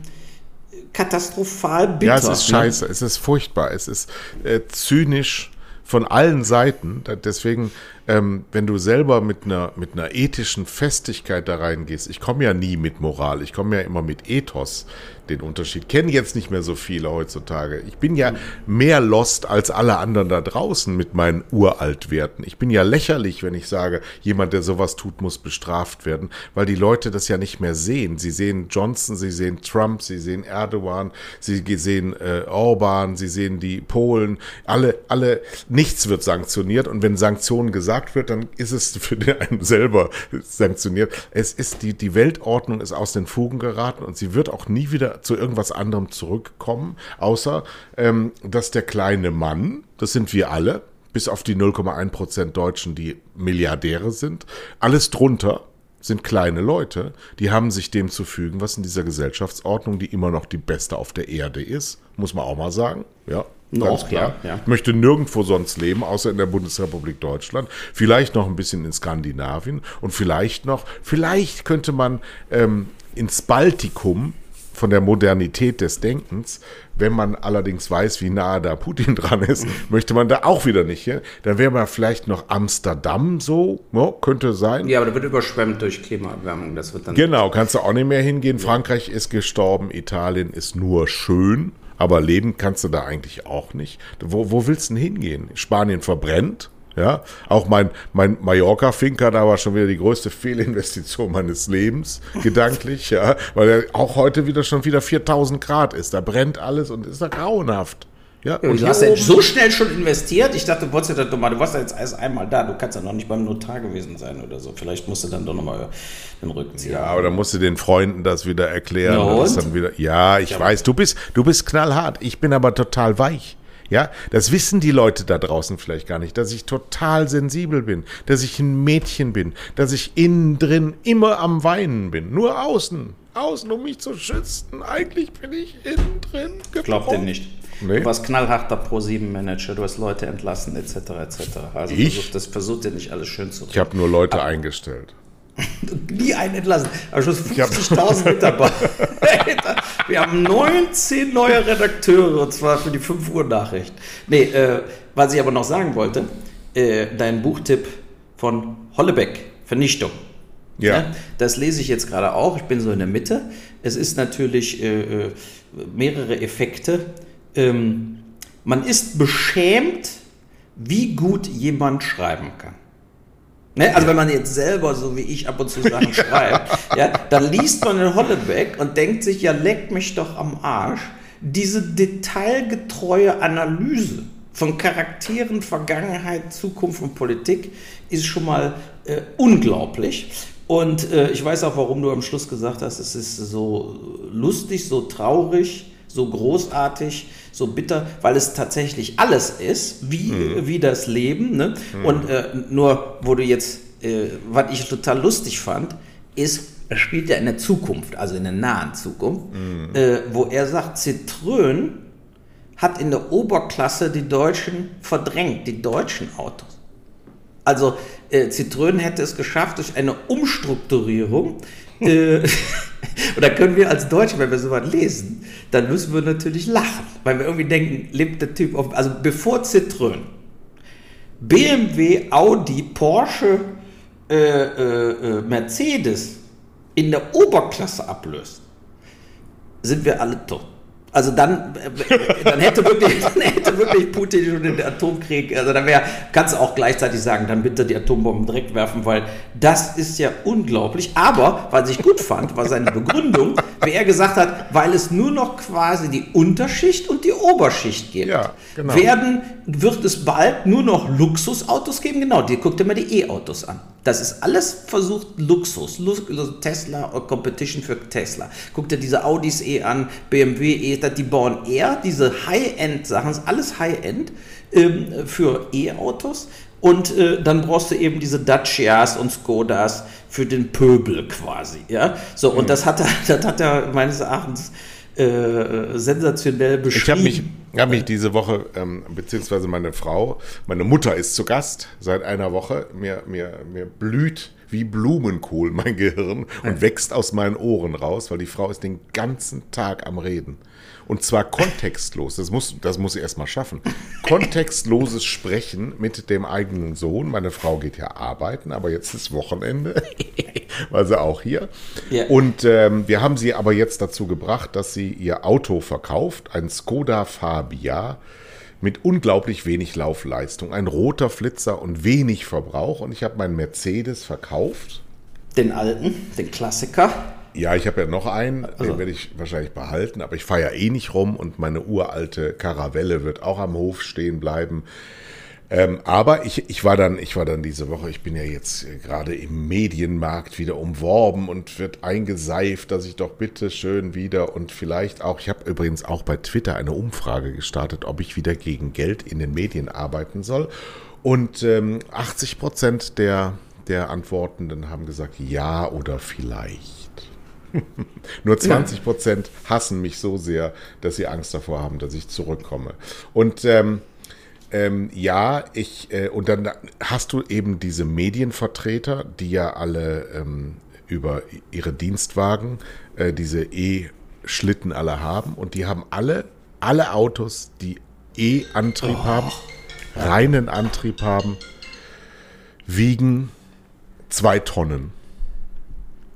katastrophal bitter. Ja, es ist ne? scheiße, es ist furchtbar, es ist äh, zynisch von allen Seiten. Deswegen ähm, wenn du selber mit einer, mit einer ethischen Festigkeit da reingehst, ich komme ja nie mit Moral, ich komme ja immer mit Ethos, den Unterschied. Kennen jetzt nicht mehr so viele heutzutage. Ich bin ja mehr lost als alle anderen da draußen mit meinen Uraltwerten. Ich bin ja lächerlich, wenn ich sage, jemand, der sowas tut, muss bestraft werden, weil die Leute das ja nicht mehr sehen. Sie sehen Johnson, sie sehen Trump, sie sehen Erdogan, sie sehen äh, Orban, sie sehen die Polen. Alle, alle, nichts wird sanktioniert und wenn Sanktionen gesagt wird, dann ist es für einen selber sanktioniert. Es ist die, die Weltordnung ist aus den Fugen geraten und sie wird auch nie wieder zu irgendwas anderem zurückkommen, außer ähm, dass der kleine Mann, das sind wir alle, bis auf die 0,1 Prozent Deutschen, die Milliardäre sind, alles drunter sind kleine Leute, die haben sich dem zu fügen, was in dieser Gesellschaftsordnung, die immer noch die beste auf der Erde ist, muss man auch mal sagen, ja, noch, klar. Ja, ja. Ich möchte nirgendwo sonst leben, außer in der Bundesrepublik Deutschland. Vielleicht noch ein bisschen in Skandinavien und vielleicht noch, vielleicht könnte man ähm, ins Baltikum von der Modernität des Denkens, wenn man allerdings weiß, wie nahe da Putin dran ist, möchte man da auch wieder nicht hin. Dann wäre man vielleicht noch Amsterdam so, no, könnte sein. Ja, aber da wird überschwemmt durch Klimaerwärmung. Das wird dann genau, kannst du auch nicht mehr hingehen. Ja. Frankreich ist gestorben, Italien ist nur schön. Aber leben kannst du da eigentlich auch nicht. Wo, wo willst du denn hingehen? Spanien verbrennt. Ja, auch mein, mein Mallorca-Finker, da war schon wieder die größte Fehlinvestition meines Lebens, gedanklich, ja, weil er auch heute wieder schon wieder 4000 Grad ist. Da brennt alles und ist da grauenhaft. Ja, und du hast ja so schnell schon investiert. Ich dachte, du wolltest ja mal, du warst ja jetzt erst einmal da. Du kannst ja noch nicht beim Notar gewesen sein oder so. Vielleicht musst du dann doch nochmal den Rücken ziehen. Ja, aber dann musst du den Freunden das wieder erklären. No, das dann wieder, ja, ich ja, weiß, du bist, du bist knallhart. Ich bin aber total weich. Ja, das wissen die Leute da draußen vielleicht gar nicht, dass ich total sensibel bin, dass ich ein Mädchen bin, dass ich innen drin immer am Weinen bin. Nur außen, außen, um mich zu schützen. Eigentlich bin ich innen drin gebrochen. Glaub dir nicht. Nee. Du warst knallharter Pro-7-Manager, du hast Leute entlassen, etc. etc. Also ich? Versuch, das versucht ja nicht alles schön zu machen. Ich habe nur Leute Aber, eingestellt. Nie einen entlassen. Aber schon 50.000 Mitarbeiter. Wir haben 19 neue Redakteure, und zwar für die 5 Uhr Nachricht. Nee, äh, was ich aber noch sagen wollte, äh, dein Buchtipp von Hollebeck, Vernichtung. Ja. ja. Das lese ich jetzt gerade auch. Ich bin so in der Mitte. Es ist natürlich äh, äh mehrere Effekte ähm, man ist beschämt, wie gut jemand schreiben kann. Ne? Also wenn man jetzt selber, so wie ich, ab und zu Sachen schreibt, ja, dann liest man den Hollebeck und denkt sich, ja, leck mich doch am Arsch. diese detailgetreue Analyse von Charakteren, Vergangenheit, Zukunft und Politik ist schon mal äh, unglaublich. Und äh, ich weiß auch, warum du am Schluss gesagt hast, es ist so lustig, so traurig, so großartig, so bitter, weil es tatsächlich alles ist, wie, mhm. wie das Leben. Ne? Mhm. Und äh, nur, wo du jetzt, äh, was ich total lustig fand, ist, er spielt ja in der Zukunft, also in der nahen Zukunft, mhm. äh, wo er sagt, Citroën hat in der Oberklasse die Deutschen verdrängt, die deutschen Autos. Also äh, Citroën hätte es geschafft durch eine Umstrukturierung. Äh, und da können wir als Deutsche, wenn wir sowas lesen, dann müssen wir natürlich lachen, weil wir irgendwie denken, lebt der Typ auf, also bevor Citroën, BMW, Audi, Porsche, äh, äh, äh Mercedes in der Oberklasse ablöst, sind wir alle tot. Also dann, äh, dann, hätte wirklich, dann hätte wirklich Putin schon den Atomkrieg, also dann wäre, kannst du auch gleichzeitig sagen, dann bitte die Atombomben direkt werfen, weil das ist ja unglaublich. Aber, was ich gut fand, war seine Begründung, wie er gesagt hat, weil es nur noch quasi die Unterschicht und die Oberschicht gibt, ja, genau. werden, wird es bald nur noch Luxusautos geben. Genau, die guckt dir mal die E-Autos an. Das ist alles versucht Luxus. Tesla Competition für Tesla. Guck dir diese Audis eh an, BMW eh, die bauen eher diese High-End-Sachen, alles High-End ähm, für E-Autos. Und äh, dann brauchst du eben diese Dacias und Skodas für den Pöbel quasi. Ja? So, und mhm. das hat er, das hat er meines Erachtens äh, sensationell beschrieben. Ich habe mich, hab mich diese Woche, ähm, beziehungsweise meine Frau, meine Mutter ist zu Gast seit einer Woche. Mir, mir, mir blüht wie Blumenkohl mein Gehirn und wächst aus meinen Ohren raus, weil die Frau ist den ganzen Tag am Reden. Und zwar kontextlos. Das muss, das muss ich erstmal schaffen. Kontextloses Sprechen mit dem eigenen Sohn. Meine Frau geht ja arbeiten, aber jetzt ist Wochenende. War sie auch hier. Ja. Und ähm, wir haben sie aber jetzt dazu gebracht, dass sie ihr Auto verkauft. Ein Skoda Fabia mit unglaublich wenig Laufleistung. Ein roter Flitzer und wenig Verbrauch. Und ich habe meinen Mercedes verkauft. Den alten, den Klassiker. Ja, ich habe ja noch einen, also. den werde ich wahrscheinlich behalten, aber ich fahre ja eh nicht rum und meine uralte Karavelle wird auch am Hof stehen bleiben. Ähm, aber ich, ich, war dann, ich war dann diese Woche, ich bin ja jetzt gerade im Medienmarkt wieder umworben und wird eingeseift, dass ich doch bitte schön wieder und vielleicht auch, ich habe übrigens auch bei Twitter eine Umfrage gestartet, ob ich wieder gegen Geld in den Medien arbeiten soll. Und ähm, 80 Prozent der, der Antwortenden haben gesagt, ja oder vielleicht. Nur 20 Prozent hassen mich so sehr, dass sie Angst davor haben, dass ich zurückkomme. Und ähm, ähm, ja, ich, äh, und dann hast du eben diese Medienvertreter, die ja alle ähm, über ihre Dienstwagen äh, diese E-Schlitten alle haben und die haben alle, alle Autos, die E-Antrieb oh. haben, reinen Antrieb haben, wiegen zwei Tonnen.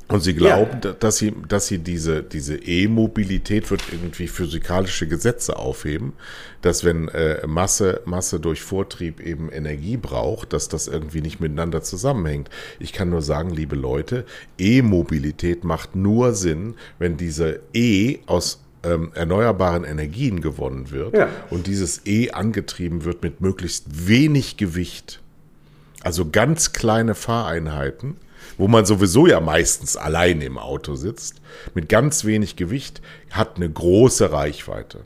Und sie glauben, ja. dass sie, dass sie diese, diese E-Mobilität wird irgendwie physikalische Gesetze aufheben, dass wenn äh, Masse, Masse durch Vortrieb eben Energie braucht, dass das irgendwie nicht miteinander zusammenhängt. Ich kann nur sagen, liebe Leute, E-Mobilität macht nur Sinn, wenn diese E aus ähm, erneuerbaren Energien gewonnen wird ja. und dieses E angetrieben wird mit möglichst wenig Gewicht. Also ganz kleine Fahreinheiten wo man sowieso ja meistens allein im Auto sitzt, mit ganz wenig Gewicht, hat eine große Reichweite.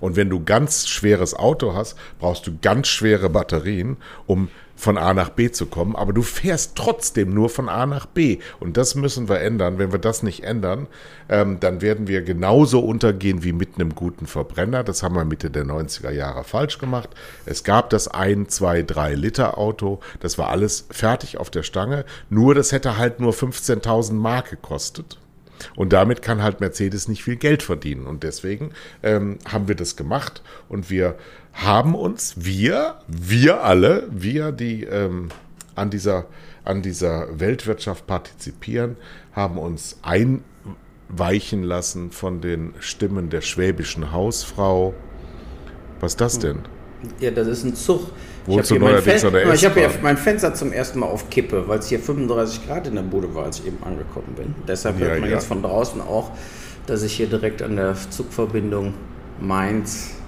Und wenn du ganz schweres Auto hast, brauchst du ganz schwere Batterien, um von A nach B zu kommen, aber du fährst trotzdem nur von A nach B. Und das müssen wir ändern. Wenn wir das nicht ändern, ähm, dann werden wir genauso untergehen wie mit einem guten Verbrenner. Das haben wir Mitte der 90er Jahre falsch gemacht. Es gab das 1, 2, 3 Liter Auto. Das war alles fertig auf der Stange. Nur das hätte halt nur 15.000 Mark gekostet. Und damit kann halt Mercedes nicht viel Geld verdienen. Und deswegen ähm, haben wir das gemacht und wir haben uns, wir, wir alle, wir, die ähm, an, dieser, an dieser Weltwirtschaft partizipieren, haben uns einweichen lassen von den Stimmen der schwäbischen Hausfrau. Was ist das denn? Ja, das ist ein Zug. Der Ich habe ja mein Fenster zum ersten Mal auf Kippe, weil es hier 35 Grad in der Bude war, als ich eben angekommen bin. Deshalb hört man ja. jetzt von draußen auch, dass ich hier direkt an der Zugverbindung Mainz.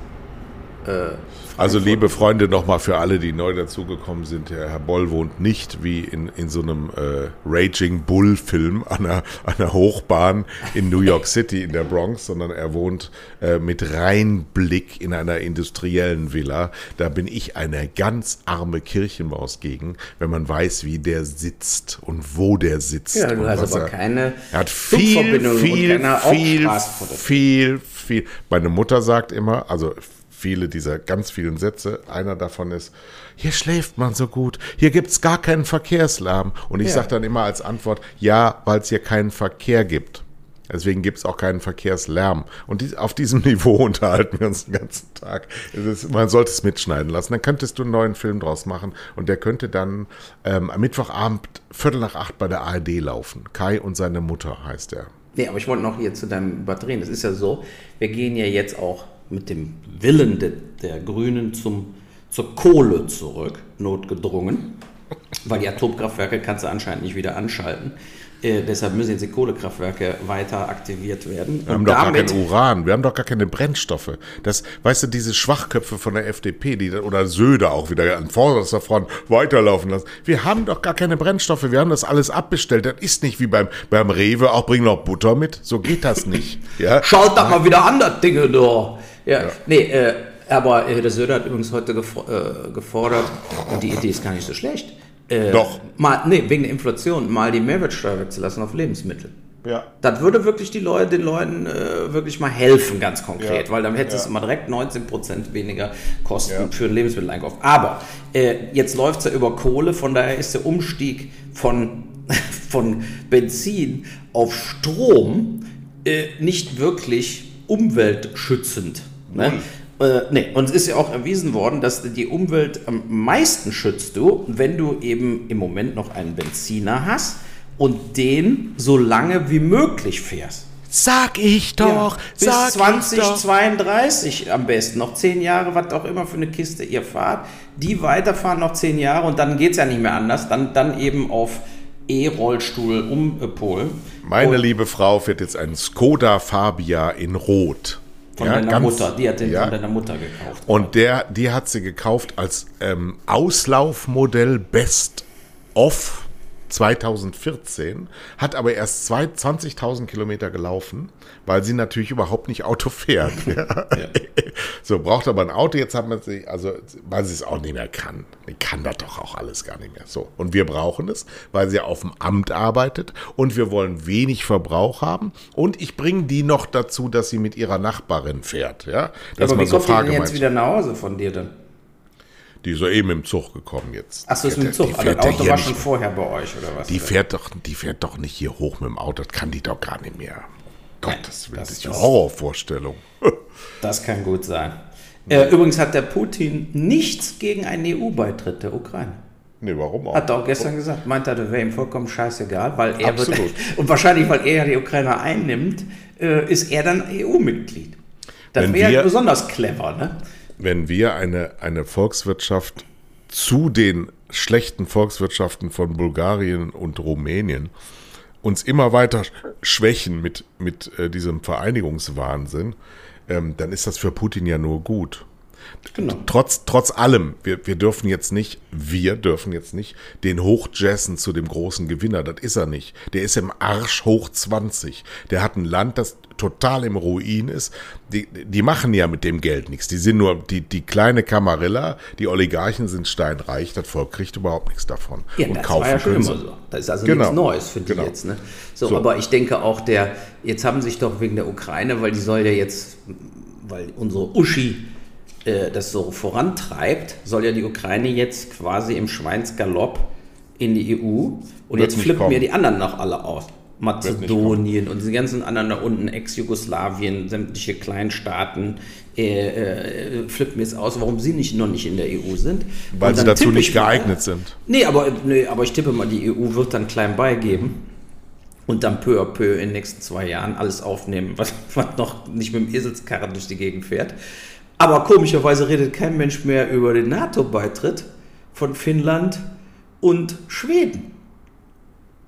Äh, also liebe Freunde, nochmal für alle, die neu dazugekommen sind, Herr Boll wohnt nicht wie in, in so einem äh, Raging Bull-Film an einer, an einer Hochbahn in New York City in der Bronx, sondern er wohnt äh, mit Reinblick in einer industriellen Villa. Da bin ich eine ganz arme Kirchenmaus gegen, wenn man weiß, wie der sitzt und wo der sitzt. Ja, du hast aber er, keine er hat viel, viel, viel, viel, viel. Meine Mutter sagt immer, also viele dieser ganz vielen Sätze. Einer davon ist, hier schläft man so gut, hier gibt es gar keinen Verkehrslärm. Und ich ja. sage dann immer als Antwort, ja, weil es hier keinen Verkehr gibt. Deswegen gibt es auch keinen Verkehrslärm. Und die, auf diesem Niveau unterhalten wir uns den ganzen Tag. Ist, man sollte es mitschneiden lassen. Dann könntest du einen neuen Film draus machen. Und der könnte dann ähm, am Mittwochabend Viertel nach acht bei der ARD laufen. Kai und seine Mutter heißt er. Nee, aber ich wollte noch hier zu deinem Überdrehen. Es ist ja so, wir gehen ja jetzt auch mit dem Willen de, der Grünen zum, zur Kohle zurück, notgedrungen, weil die Atomkraftwerke kannst du anscheinend nicht wieder anschalten. Äh, deshalb müssen jetzt die Kohlekraftwerke weiter aktiviert werden. Wir haben doch gar kein Uran, wir haben doch gar keine Brennstoffe. Das, weißt du, diese Schwachköpfe von der FDP, die oder Söder auch wieder an vorderster Front weiterlaufen lassen. Wir haben doch gar keine Brennstoffe, wir haben das alles abbestellt. Das ist nicht wie beim, beim Rewe, auch bring noch Butter mit. So geht das nicht. Ja? Schaut doch mal wieder an, das Ding da. Ja, ja. nee, äh, aber äh, der Söder hat übrigens heute äh, gefordert, und die Idee ist gar nicht so schlecht. Äh, Doch. Mal, nee, wegen der Inflation, mal die Mehrwertsteuer wegzulassen auf Lebensmittel. Ja. Das würde wirklich die Leute, den Leuten äh, wirklich mal helfen, ganz konkret, ja. weil dann hätte ja. es immer direkt 19% weniger Kosten ja. für den Lebensmitteleinkauf. Aber äh, jetzt läuft es ja über Kohle, von daher ist der Umstieg von, von Benzin auf Strom äh, nicht wirklich umweltschützend. Ne? Äh, nee, und es ist ja auch erwiesen worden, dass die Umwelt am meisten schützt du, wenn du eben im Moment noch einen Benziner hast und den so lange wie möglich fährst. Sag ich doch, ja, bis sag 2032 am besten, noch zehn Jahre, was auch immer für eine Kiste ihr fahrt, die weiterfahren noch zehn Jahre und dann geht es ja nicht mehr anders, dann, dann eben auf E-Rollstuhl umpolen. Meine und liebe Frau fährt jetzt einen Skoda Fabia in Rot. Von ja, deiner ganz, Mutter, die hat den ja. von deiner Mutter gekauft. Und der, die hat sie gekauft als ähm, Auslaufmodell Best of 2014, hat aber erst 20.000 Kilometer gelaufen, weil sie natürlich überhaupt nicht Auto fährt. Ja. So, braucht aber ein Auto, jetzt hat man sie, also, weil sie es auch nicht mehr kann. Die kann das doch auch alles gar nicht mehr. So. Und wir brauchen es, weil sie auf dem Amt arbeitet und wir wollen wenig Verbrauch haben. Und ich bringe die noch dazu, dass sie mit ihrer Nachbarin fährt. Ja, dass aber wie so kommt die denn jetzt wieder nach Hause von dir dann? Die ist so eben im Zug gekommen jetzt. Achso, ist mit dem Zug. Die fährt also, Auto war schon vorher bei euch, oder was? Die fährt, doch, die fährt doch nicht hier hoch mit dem Auto. Das kann die doch gar nicht mehr. Gott, das, das ist eine Horrorvorstellung. das kann gut sein. Äh, übrigens hat der Putin nichts gegen einen EU-Beitritt der Ukraine. Nee, warum auch? Hat er auch gestern gesagt. Meint er, das wäre ihm vollkommen scheißegal, weil er Absolut. wird. Und wahrscheinlich, weil er ja die Ukraine einnimmt, äh, ist er dann EU-Mitglied. Das wäre besonders clever, ne? Wenn wir eine, eine Volkswirtschaft zu den schlechten Volkswirtschaften von Bulgarien und Rumänien uns immer weiter schwächen mit, mit äh, diesem Vereinigungswahnsinn, ähm, dann ist das für Putin ja nur gut. Genau. Trotz, trotz allem, wir, wir dürfen jetzt nicht, wir dürfen jetzt nicht den hochjazzen zu dem großen Gewinner. Das ist er nicht. Der ist im Arsch hoch 20. Der hat ein Land, das total im Ruin ist. Die, die machen ja mit dem Geld nichts. Die sind nur die, die kleine Kamarilla, die Oligarchen sind steinreich, das Volk kriegt überhaupt nichts davon. Ja, und das kaufen war ja schon immer so. Das ist also genau. nichts Neues für die genau. jetzt. Ne? So, so, aber ich denke auch, der, jetzt haben sich doch wegen der Ukraine, weil die soll ja jetzt, weil unsere Uschi äh, das so vorantreibt, soll ja die Ukraine jetzt quasi im Schweinsgalopp in die EU und Wird jetzt flippen mir die anderen noch alle aus. Mazedonien und die ganzen anderen da unten, Ex-Jugoslawien, sämtliche Kleinstaaten, äh, äh, mir es aus, warum sie nicht, noch nicht in der EU sind. Weil sie dazu nicht geeignet mal, sind. Nee aber, nee, aber ich tippe mal, die EU wird dann klein beigeben und dann peu à peu in den nächsten zwei Jahren alles aufnehmen, was, was noch nicht mit dem Eselskarren durch die Gegend fährt. Aber komischerweise redet kein Mensch mehr über den NATO-Beitritt von Finnland und Schweden.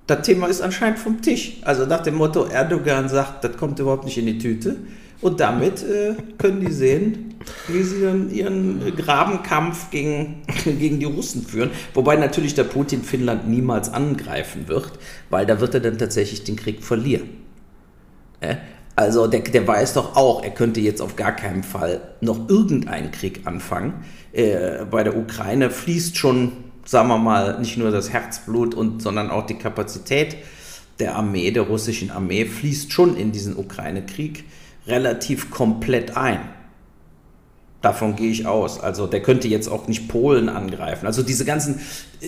Das Thema ist anscheinend vom Tisch. Also nach dem Motto, Erdogan sagt, das kommt überhaupt nicht in die Tüte. Und damit äh, können die sehen, wie sie dann ihren Grabenkampf gegen, gegen die Russen führen. Wobei natürlich der Putin Finnland niemals angreifen wird, weil da wird er dann tatsächlich den Krieg verlieren. Äh? Also der, der weiß doch auch, er könnte jetzt auf gar keinen Fall noch irgendeinen Krieg anfangen. Äh, bei der Ukraine fließt schon, sagen wir mal, nicht nur das Herzblut, und, sondern auch die Kapazität der Armee, der russischen Armee, fließt schon in diesen Ukraine-Krieg relativ komplett ein. Davon gehe ich aus. Also der könnte jetzt auch nicht Polen angreifen. Also diese ganzen äh,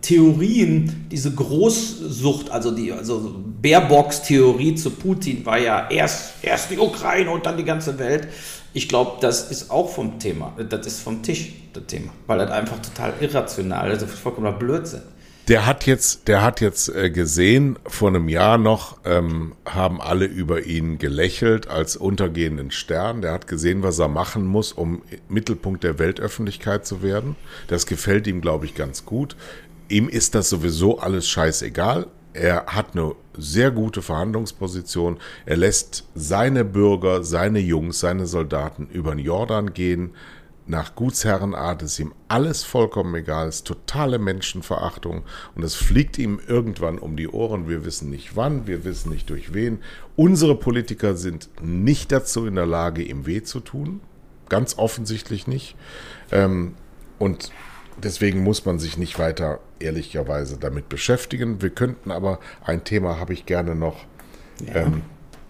Theorien, diese Großsucht, also die also Baerbocks Theorie zu Putin war ja erst, erst die Ukraine und dann die ganze Welt. Ich glaube, das ist auch vom Thema, das ist vom Tisch, das Thema, weil das einfach total irrational ist vollkommener Blödsinn. Der hat jetzt, der hat jetzt äh, gesehen, vor einem Jahr noch ähm, haben alle über ihn gelächelt als untergehenden Stern. Der hat gesehen, was er machen muss, um Mittelpunkt der Weltöffentlichkeit zu werden. Das gefällt ihm, glaube ich, ganz gut. Ihm ist das sowieso alles scheißegal. Er hat eine sehr gute Verhandlungsposition. Er lässt seine Bürger, seine Jungs, seine Soldaten über den Jordan gehen nach Gutsherrenart ist ihm alles vollkommen egal, ist totale Menschenverachtung und es fliegt ihm irgendwann um die Ohren. Wir wissen nicht wann, wir wissen nicht durch wen. Unsere Politiker sind nicht dazu in der Lage, ihm weh zu tun. Ganz offensichtlich nicht. Ähm, und deswegen muss man sich nicht weiter ehrlicherweise damit beschäftigen. Wir könnten aber, ein Thema habe ich gerne noch. Ja. Ähm,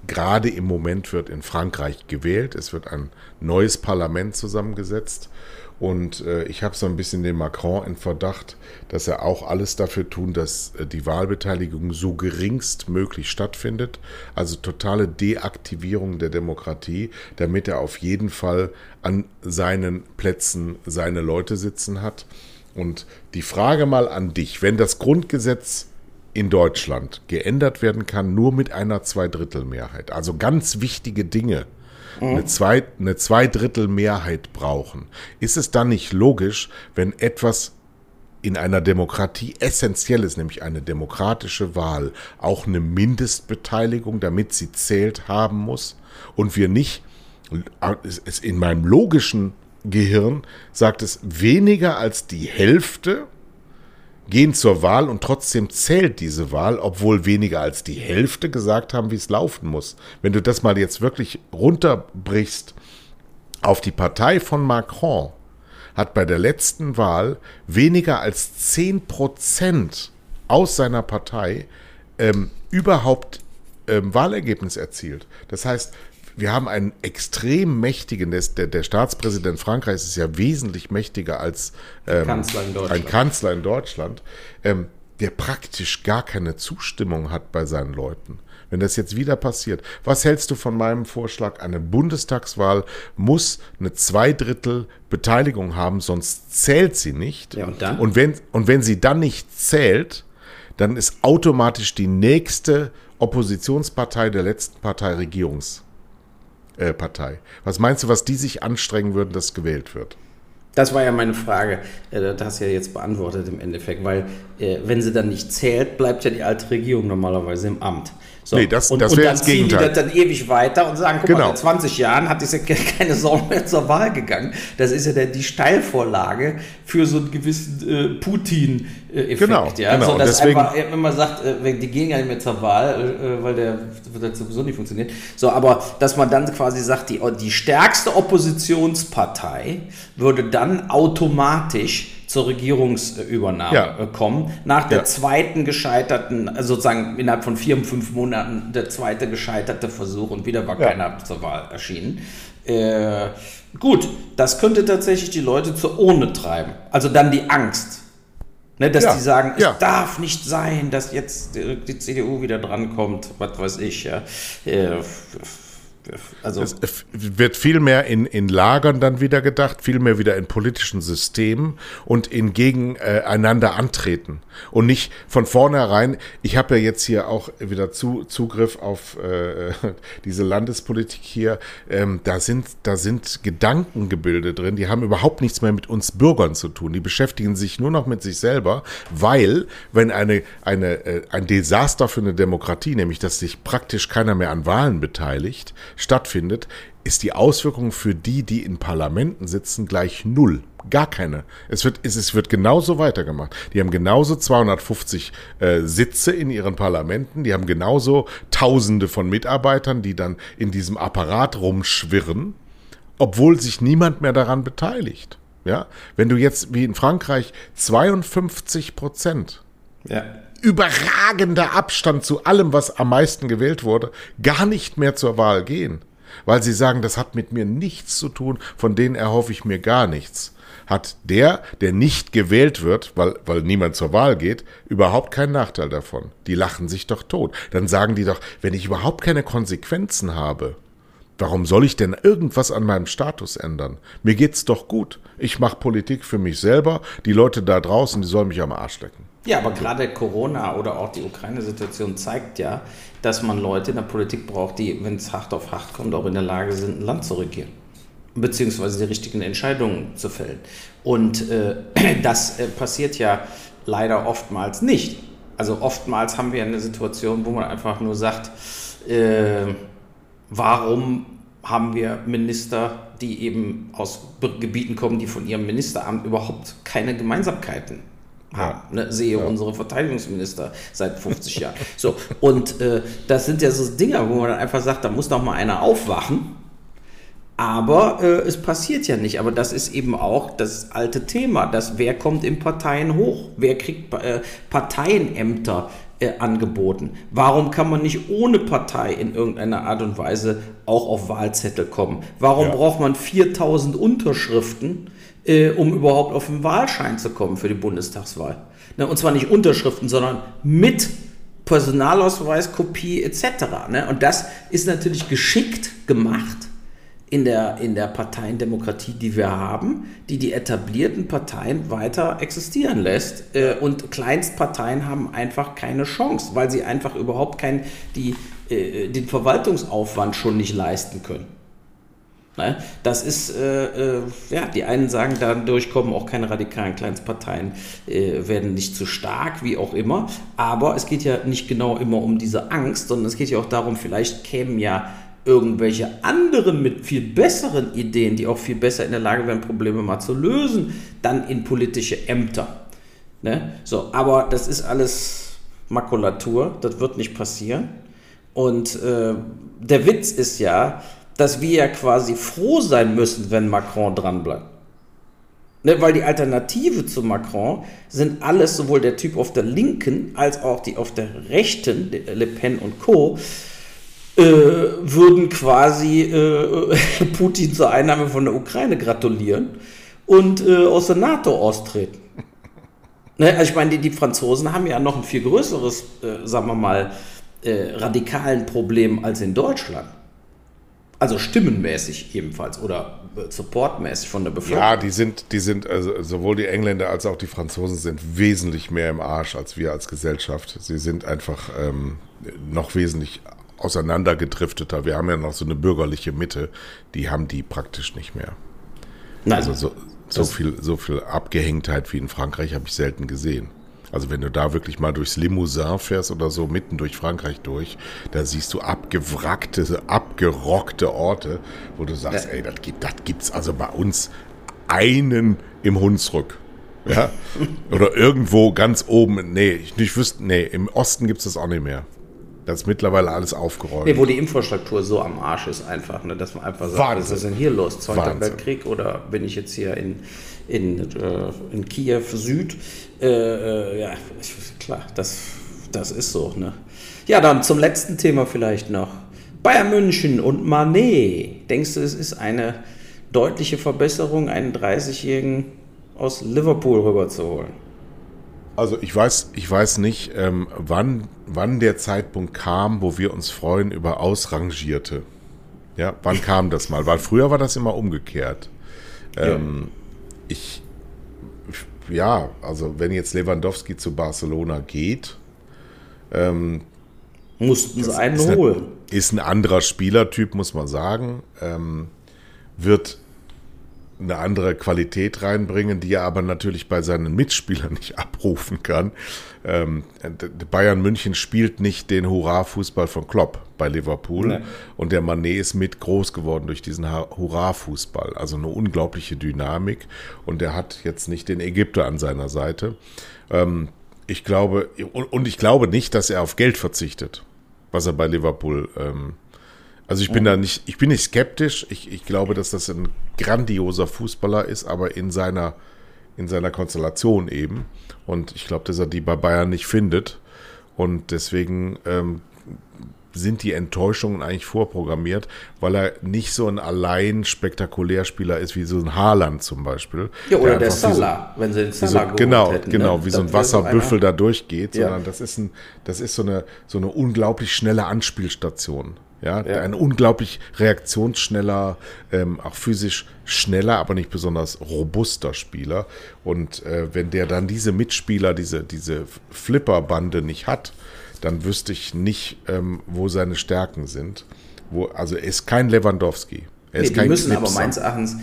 Gerade im Moment wird in Frankreich gewählt. Es wird ein neues Parlament zusammengesetzt. Und äh, ich habe so ein bisschen den Macron in Verdacht, dass er auch alles dafür tun, dass äh, die Wahlbeteiligung so geringst möglich stattfindet. Also totale Deaktivierung der Demokratie, damit er auf jeden Fall an seinen Plätzen seine Leute sitzen hat. Und die Frage mal an dich, wenn das Grundgesetz in Deutschland geändert werden kann, nur mit einer Zweidrittelmehrheit. Also ganz wichtige Dinge eine, Zwei, eine Zweidrittelmehrheit brauchen. Ist es dann nicht logisch, wenn etwas in einer Demokratie essentiell ist, nämlich eine demokratische Wahl, auch eine Mindestbeteiligung, damit sie zählt haben muss und wir nicht, in meinem logischen Gehirn sagt es, weniger als die Hälfte gehen zur Wahl und trotzdem zählt diese Wahl, obwohl weniger als die Hälfte gesagt haben, wie es laufen muss. Wenn du das mal jetzt wirklich runterbrichst auf die Partei von Macron, hat bei der letzten Wahl weniger als 10 Prozent aus seiner Partei ähm, überhaupt ähm, Wahlergebnis erzielt. Das heißt, wir haben einen extrem mächtigen, der, der Staatspräsident Frankreichs ist ja wesentlich mächtiger als ähm, Kanzler ein Kanzler in Deutschland, ähm, der praktisch gar keine Zustimmung hat bei seinen Leuten. Wenn das jetzt wieder passiert, was hältst du von meinem Vorschlag? Eine Bundestagswahl muss eine Zweidrittel Beteiligung haben, sonst zählt sie nicht. Ja, und, dann? und, wenn, und wenn sie dann nicht zählt, dann ist automatisch die nächste Oppositionspartei der letzten Partei Regierungs äh, Partei. Was meinst du, was die sich anstrengen würden, dass gewählt wird? Das war ja meine Frage. Äh, das hast ja jetzt beantwortet im Endeffekt, weil äh, wenn sie dann nicht zählt, bleibt ja die alte Regierung normalerweise im Amt. So. Nee, das, und, das und dann das ziehen Gegenteil. die das dann ewig weiter und sagen, guck genau. mal, in 20 Jahren hat diese keine Sau mehr zur Wahl gegangen. Das ist ja der, die Steilvorlage für so einen gewissen äh, Putin-Effekt. Genau, ja? genau. So, dass deswegen, einfach, wenn man sagt, äh, die gehen ja nicht mehr zur Wahl, äh, weil der wird das sowieso nicht funktionieren. So, aber dass man dann quasi sagt, die, die stärkste Oppositionspartei würde dann automatisch zur Regierungsübernahme Ja. kommen. Nach der Ja. zweiten gescheiterten, also sozusagen innerhalb von vier, fünf Monaten der zweite gescheiterte Versuch und wieder war Ja. keiner zur Wahl erschienen. Äh, gut, das könnte tatsächlich die Leute zur Urne treiben. Also dann die Angst. Ne, dass Ja. die sagen, Ja. es darf nicht sein, dass jetzt äh, die CDU wieder drankommt, was weiß ich. Ja. Äh, Also es wird viel mehr in, in Lagern dann wieder gedacht, viel mehr wieder in politischen Systemen und in gegeneinander antreten. Und nicht von vornherein, ich habe ja jetzt hier auch wieder zu, Zugriff auf äh, diese Landespolitik hier, ähm, da, sind, da sind Gedankengebilde drin, die haben überhaupt nichts mehr mit uns Bürgern zu tun. Die beschäftigen sich nur noch mit sich selber, weil, wenn eine, eine, äh, ein Desaster für eine Demokratie, nämlich dass sich praktisch keiner mehr an Wahlen beteiligt, stattfindet, ist die Auswirkung für die, die in Parlamenten sitzen, gleich null. Gar keine. Es wird, es, es wird genauso weitergemacht. Die haben genauso 250 äh, Sitze in ihren Parlamenten, die haben genauso Tausende von Mitarbeitern, die dann in diesem Apparat rumschwirren, obwohl sich niemand mehr daran beteiligt. Ja, wenn du jetzt wie in Frankreich 52 Prozent ja überragender Abstand zu allem, was am meisten gewählt wurde, gar nicht mehr zur Wahl gehen. Weil sie sagen, das hat mit mir nichts zu tun, von denen erhoffe ich mir gar nichts. Hat der, der nicht gewählt wird, weil, weil niemand zur Wahl geht, überhaupt keinen Nachteil davon. Die lachen sich doch tot. Dann sagen die doch, wenn ich überhaupt keine Konsequenzen habe, Warum soll ich denn irgendwas an meinem Status ändern? Mir geht's doch gut. Ich mache Politik für mich selber. Die Leute da draußen, die sollen mich am Arsch lecken. Ja, aber gerade Corona oder auch die Ukraine-Situation zeigt ja, dass man Leute in der Politik braucht, die, wenn es hart auf hart kommt, auch in der Lage sind, ein Land zu regieren. Beziehungsweise die richtigen Entscheidungen zu fällen. Und äh, das äh, passiert ja leider oftmals nicht. Also oftmals haben wir eine Situation, wo man einfach nur sagt, äh, warum haben wir Minister, die eben aus Gebieten kommen, die von ihrem Ministeramt überhaupt keine Gemeinsamkeiten haben. Ne? Sehe ja. unsere Verteidigungsminister seit 50 Jahren. So, und äh, das sind ja so Dinge, wo man dann einfach sagt, da muss doch mal einer aufwachen. Aber äh, es passiert ja nicht. Aber das ist eben auch das alte Thema, dass wer kommt in Parteien hoch? Wer kriegt äh, Parteienämter äh, angeboten? Warum kann man nicht ohne Partei in irgendeiner Art und Weise auch auf Wahlzettel kommen? Warum ja. braucht man 4000 Unterschriften? Äh, um überhaupt auf den Wahlschein zu kommen für die Bundestagswahl. Ne? Und zwar nicht Unterschriften, sondern mit Personalausweis, Kopie etc. Ne? Und das ist natürlich geschickt gemacht in der, in der Parteiendemokratie, die wir haben, die die etablierten Parteien weiter existieren lässt. Äh, und Kleinstparteien haben einfach keine Chance, weil sie einfach überhaupt kein, die, äh, den Verwaltungsaufwand schon nicht leisten können. Ne? Das ist, äh, äh, ja, die einen sagen, dadurch kommen auch keine radikalen Kleinstparteien, äh, werden nicht zu stark, wie auch immer. Aber es geht ja nicht genau immer um diese Angst, sondern es geht ja auch darum, vielleicht kämen ja irgendwelche anderen mit viel besseren Ideen, die auch viel besser in der Lage wären, Probleme mal zu lösen, dann in politische Ämter. Ne? So, aber das ist alles Makulatur, das wird nicht passieren. Und äh, der Witz ist ja, dass wir ja quasi froh sein müssen, wenn Macron dranbleibt. Ne, weil die Alternative zu Macron sind alles, sowohl der Typ auf der linken als auch die auf der rechten, Le Pen und Co., äh, würden quasi äh, Putin zur Einnahme von der Ukraine gratulieren und äh, aus der NATO austreten. Ne, also ich meine, die, die, Franzosen haben ja noch ein viel größeres, äh, sagen wir mal, äh, radikalen Problem als in Deutschland. Also stimmenmäßig ebenfalls oder supportmäßig von der Bevölkerung. Ja, die sind, die sind, also sowohl die Engländer als auch die Franzosen sind wesentlich mehr im Arsch als wir als Gesellschaft. Sie sind einfach ähm, noch wesentlich auseinandergedrifteter. Wir haben ja noch so eine bürgerliche Mitte, die haben die praktisch nicht mehr. Nein. Also so, so viel, so viel Abgehängtheit wie in Frankreich habe ich selten gesehen. Also wenn du da wirklich mal durchs Limousin fährst oder so mitten durch Frankreich durch, da siehst du abgewrackte, abgerockte Orte, wo du sagst, ja. ey, das gibt, das gibt's also bei uns einen im Hunsrück. Ja? Oder irgendwo ganz oben. Nee, ich, ich wüsste, nee, im Osten gibt es das auch nicht mehr. Das ist mittlerweile alles aufgeräumt. Nee, wo die Infrastruktur so am Arsch ist einfach, ne, dass man einfach sagt, Wahnsinn. was ist denn hier los? Zweiter Weltkrieg oder bin ich jetzt hier in, in, äh, in Kiew Süd? Äh, äh, ja, klar, das, das ist so. Ne? Ja, dann zum letzten Thema vielleicht noch. Bayern München und Manet. Denkst du, es ist eine deutliche Verbesserung, einen 30-Jährigen aus Liverpool rüberzuholen? Also ich weiß, ich weiß nicht, ähm, wann, wann der Zeitpunkt kam, wo wir uns freuen über Ausrangierte. Ja, wann kam das mal? Weil früher war das immer umgekehrt. Ähm, ich, ja, also wenn jetzt Lewandowski zu Barcelona geht, Mussten sie einen ist, holen. Ein, ist ein anderer Spielertyp, muss man sagen. Ähm, wird eine andere Qualität reinbringen, die er aber natürlich bei seinen Mitspielern nicht abrufen kann. Ähm, Bayern München spielt nicht den Hurra-Fußball von Klopp bei Liverpool Nee. und der Manet ist mit groß geworden durch diesen Hurra-Fußball. Also eine unglaubliche Dynamik und er hat jetzt nicht den Ägypter an seiner Seite. Ähm, ich glaube, und, und ich glaube nicht, dass er auf Geld verzichtet, was er bei Liverpool ähm, also ich bin da nicht, ich bin nicht skeptisch. Ich, ich glaube, dass das ein grandioser Fußballer ist, aber in seiner, in seiner Konstellation eben. Und ich glaube, dass er die bei Bayern nicht findet. Und deswegen ähm, sind die Enttäuschungen eigentlich vorprogrammiert, weil er nicht so ein allein Spektakulärspieler ist wie so ein Haaland zum Beispiel. Ja, oder der einfach wie so- Salah, wenn sie den so, Salah geholt genau, hätten. genau, ne? wie so ein Wasserbüffel einer- da durchgeht, Ja. sondern das ist ein, das ist so eine, so eine unglaublich schnelle Anspielstation. Ja, Ja. ein unglaublich reaktionsschneller, ähm, auch physisch schneller, aber nicht besonders robuster Spieler. Und äh, wenn der dann diese Mitspieler, diese, diese Flipperbande nicht hat, dann wüsste ich nicht, ähm, wo seine Stärken sind. Wo, also er ist kein Lewandowski. Er Nee, ist die kein müssen aber Knipser. meines Erachtens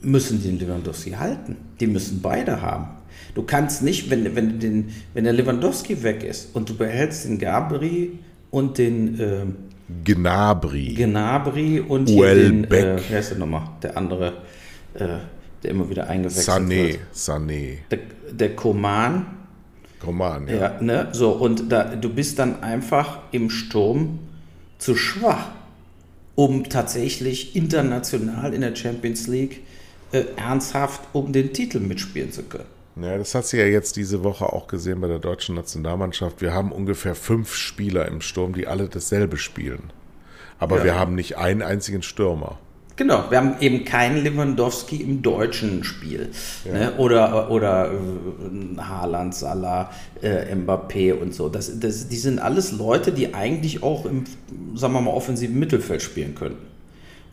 müssen den Lewandowski halten. Die müssen beide haben. Du kannst nicht, wenn, wenn, den, wenn der Lewandowski weg ist und du behältst den Gabri und den ähm, Gnabry. Gnabry und hier den, Welbeck. äh, wer ist der nochmal? Der andere, äh, der immer wieder eingewechselt Sané, wird. Sané. Der, der Koman, Komm mal an, ja. ja, ne? So, und da, du bist dann einfach im Sturm zu schwach, um tatsächlich international in der Champions League äh, ernsthaft um den Titel mitspielen zu können. Ja, das hat sie ja jetzt diese Woche auch gesehen bei der deutschen Nationalmannschaft. Wir haben ungefähr fünf Spieler im Sturm, die alle dasselbe spielen. Aber Ja. wir haben nicht einen einzigen Stürmer. Genau, wir haben eben keinen Lewandowski im deutschen Spiel. Ne? Oder, oder äh, Haaland, Salah, äh, Mbappé und so. Das, das, die sind alles Leute, die eigentlich auch im, sagen wir mal, offensiven Mittelfeld spielen könnten.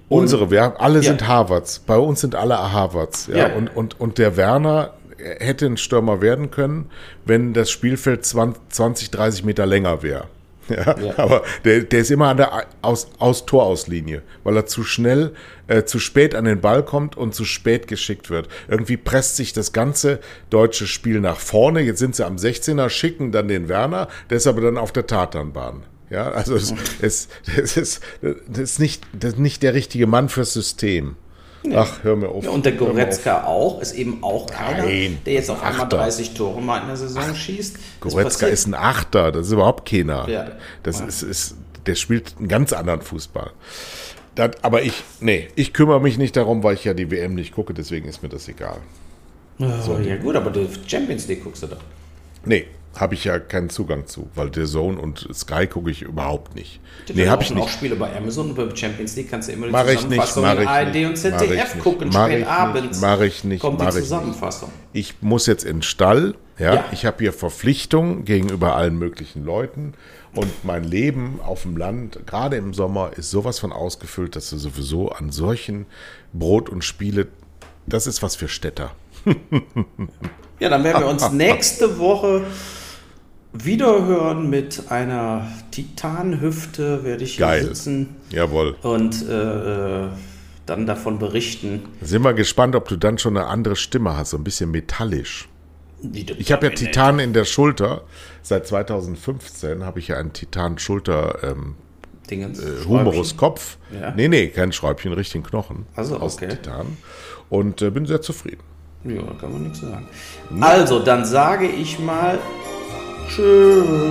Unsere, wir haben, alle Ja. sind Harvards. Bei uns sind alle Harvards. Ja? Ja. Und, und, und der Werner hätte ein Stürmer werden können, wenn das Spielfeld 20, 20 30 Meter länger wäre. Ja, Ja. aber der, der ist immer an der aus, aus Torauslinie, weil er zu schnell, äh, zu spät an den Ball kommt und zu spät geschickt wird. Irgendwie presst sich das ganze deutsche Spiel nach vorne. Jetzt sind sie am 16er, schicken dann den Werner, der ist aber dann auf der Tatanbahn. Ja, also es, es, es ist, das ist nicht, das ist nicht der richtige Mann fürs System. Ach, hör mir auf. Ja, und der. Goretzka auch, ist eben auch keiner, Nein, der jetzt auf ein einmal Achter. 30 Tore mal in der Saison schießt. Das Goretzka ist ein Achter, das ist überhaupt keiner. Ja. Das Ja. ist, ist, der spielt einen ganz anderen Fußball. Das, aber ich, nee, ich kümmere mich nicht darum, weil ich ja die WM nicht gucke, deswegen ist mir das egal. Oh, ja gut, aber die Champions League guckst du doch. Nee, habe ich ja keinen Zugang zu, weil der Zone und Sky gucke ich überhaupt nicht. Die Nee, habe ich laufen auch nicht. Spiele bei Amazon und bei Champions League kannst du immer die Mach ich nicht, Zusammenfassung mach ich ARD nicht, und ich ZDF nicht, gucken, mach spät ich nicht, abends. mach ich nicht, Kommt mach die ich nicht. Zusammenfassung. Ich muss jetzt in den Stall, ja, Ja. ich habe hier Verpflichtungen gegenüber allen möglichen Leuten und mein Leben auf dem Land, gerade im Sommer, ist sowas von ausgefüllt, dass du sowieso an solchen Brot und Spiele, das ist was für Städter. Ja, dann werden wir uns nächste Woche wieder hören mit einer Titanhüfte, werde ich hier Geil. sitzen Jawohl. und äh, äh, dann davon berichten. Sind wir gespannt, ob du dann schon eine andere Stimme hast, so ein bisschen metallisch. Ich habe ja Titan in der Schulter. Seit 2015 habe ich ja einen Titan-Schulter ähm, Dingens, äh. Humerus Kopf. Ja. Nee, nee, kein Schräubchen, richtigen Knochen. Also, aus okay. Titan. Und äh, bin sehr zufrieden. Ja, kann man nichts sagen. Also, dann sage ich mal Tschüss.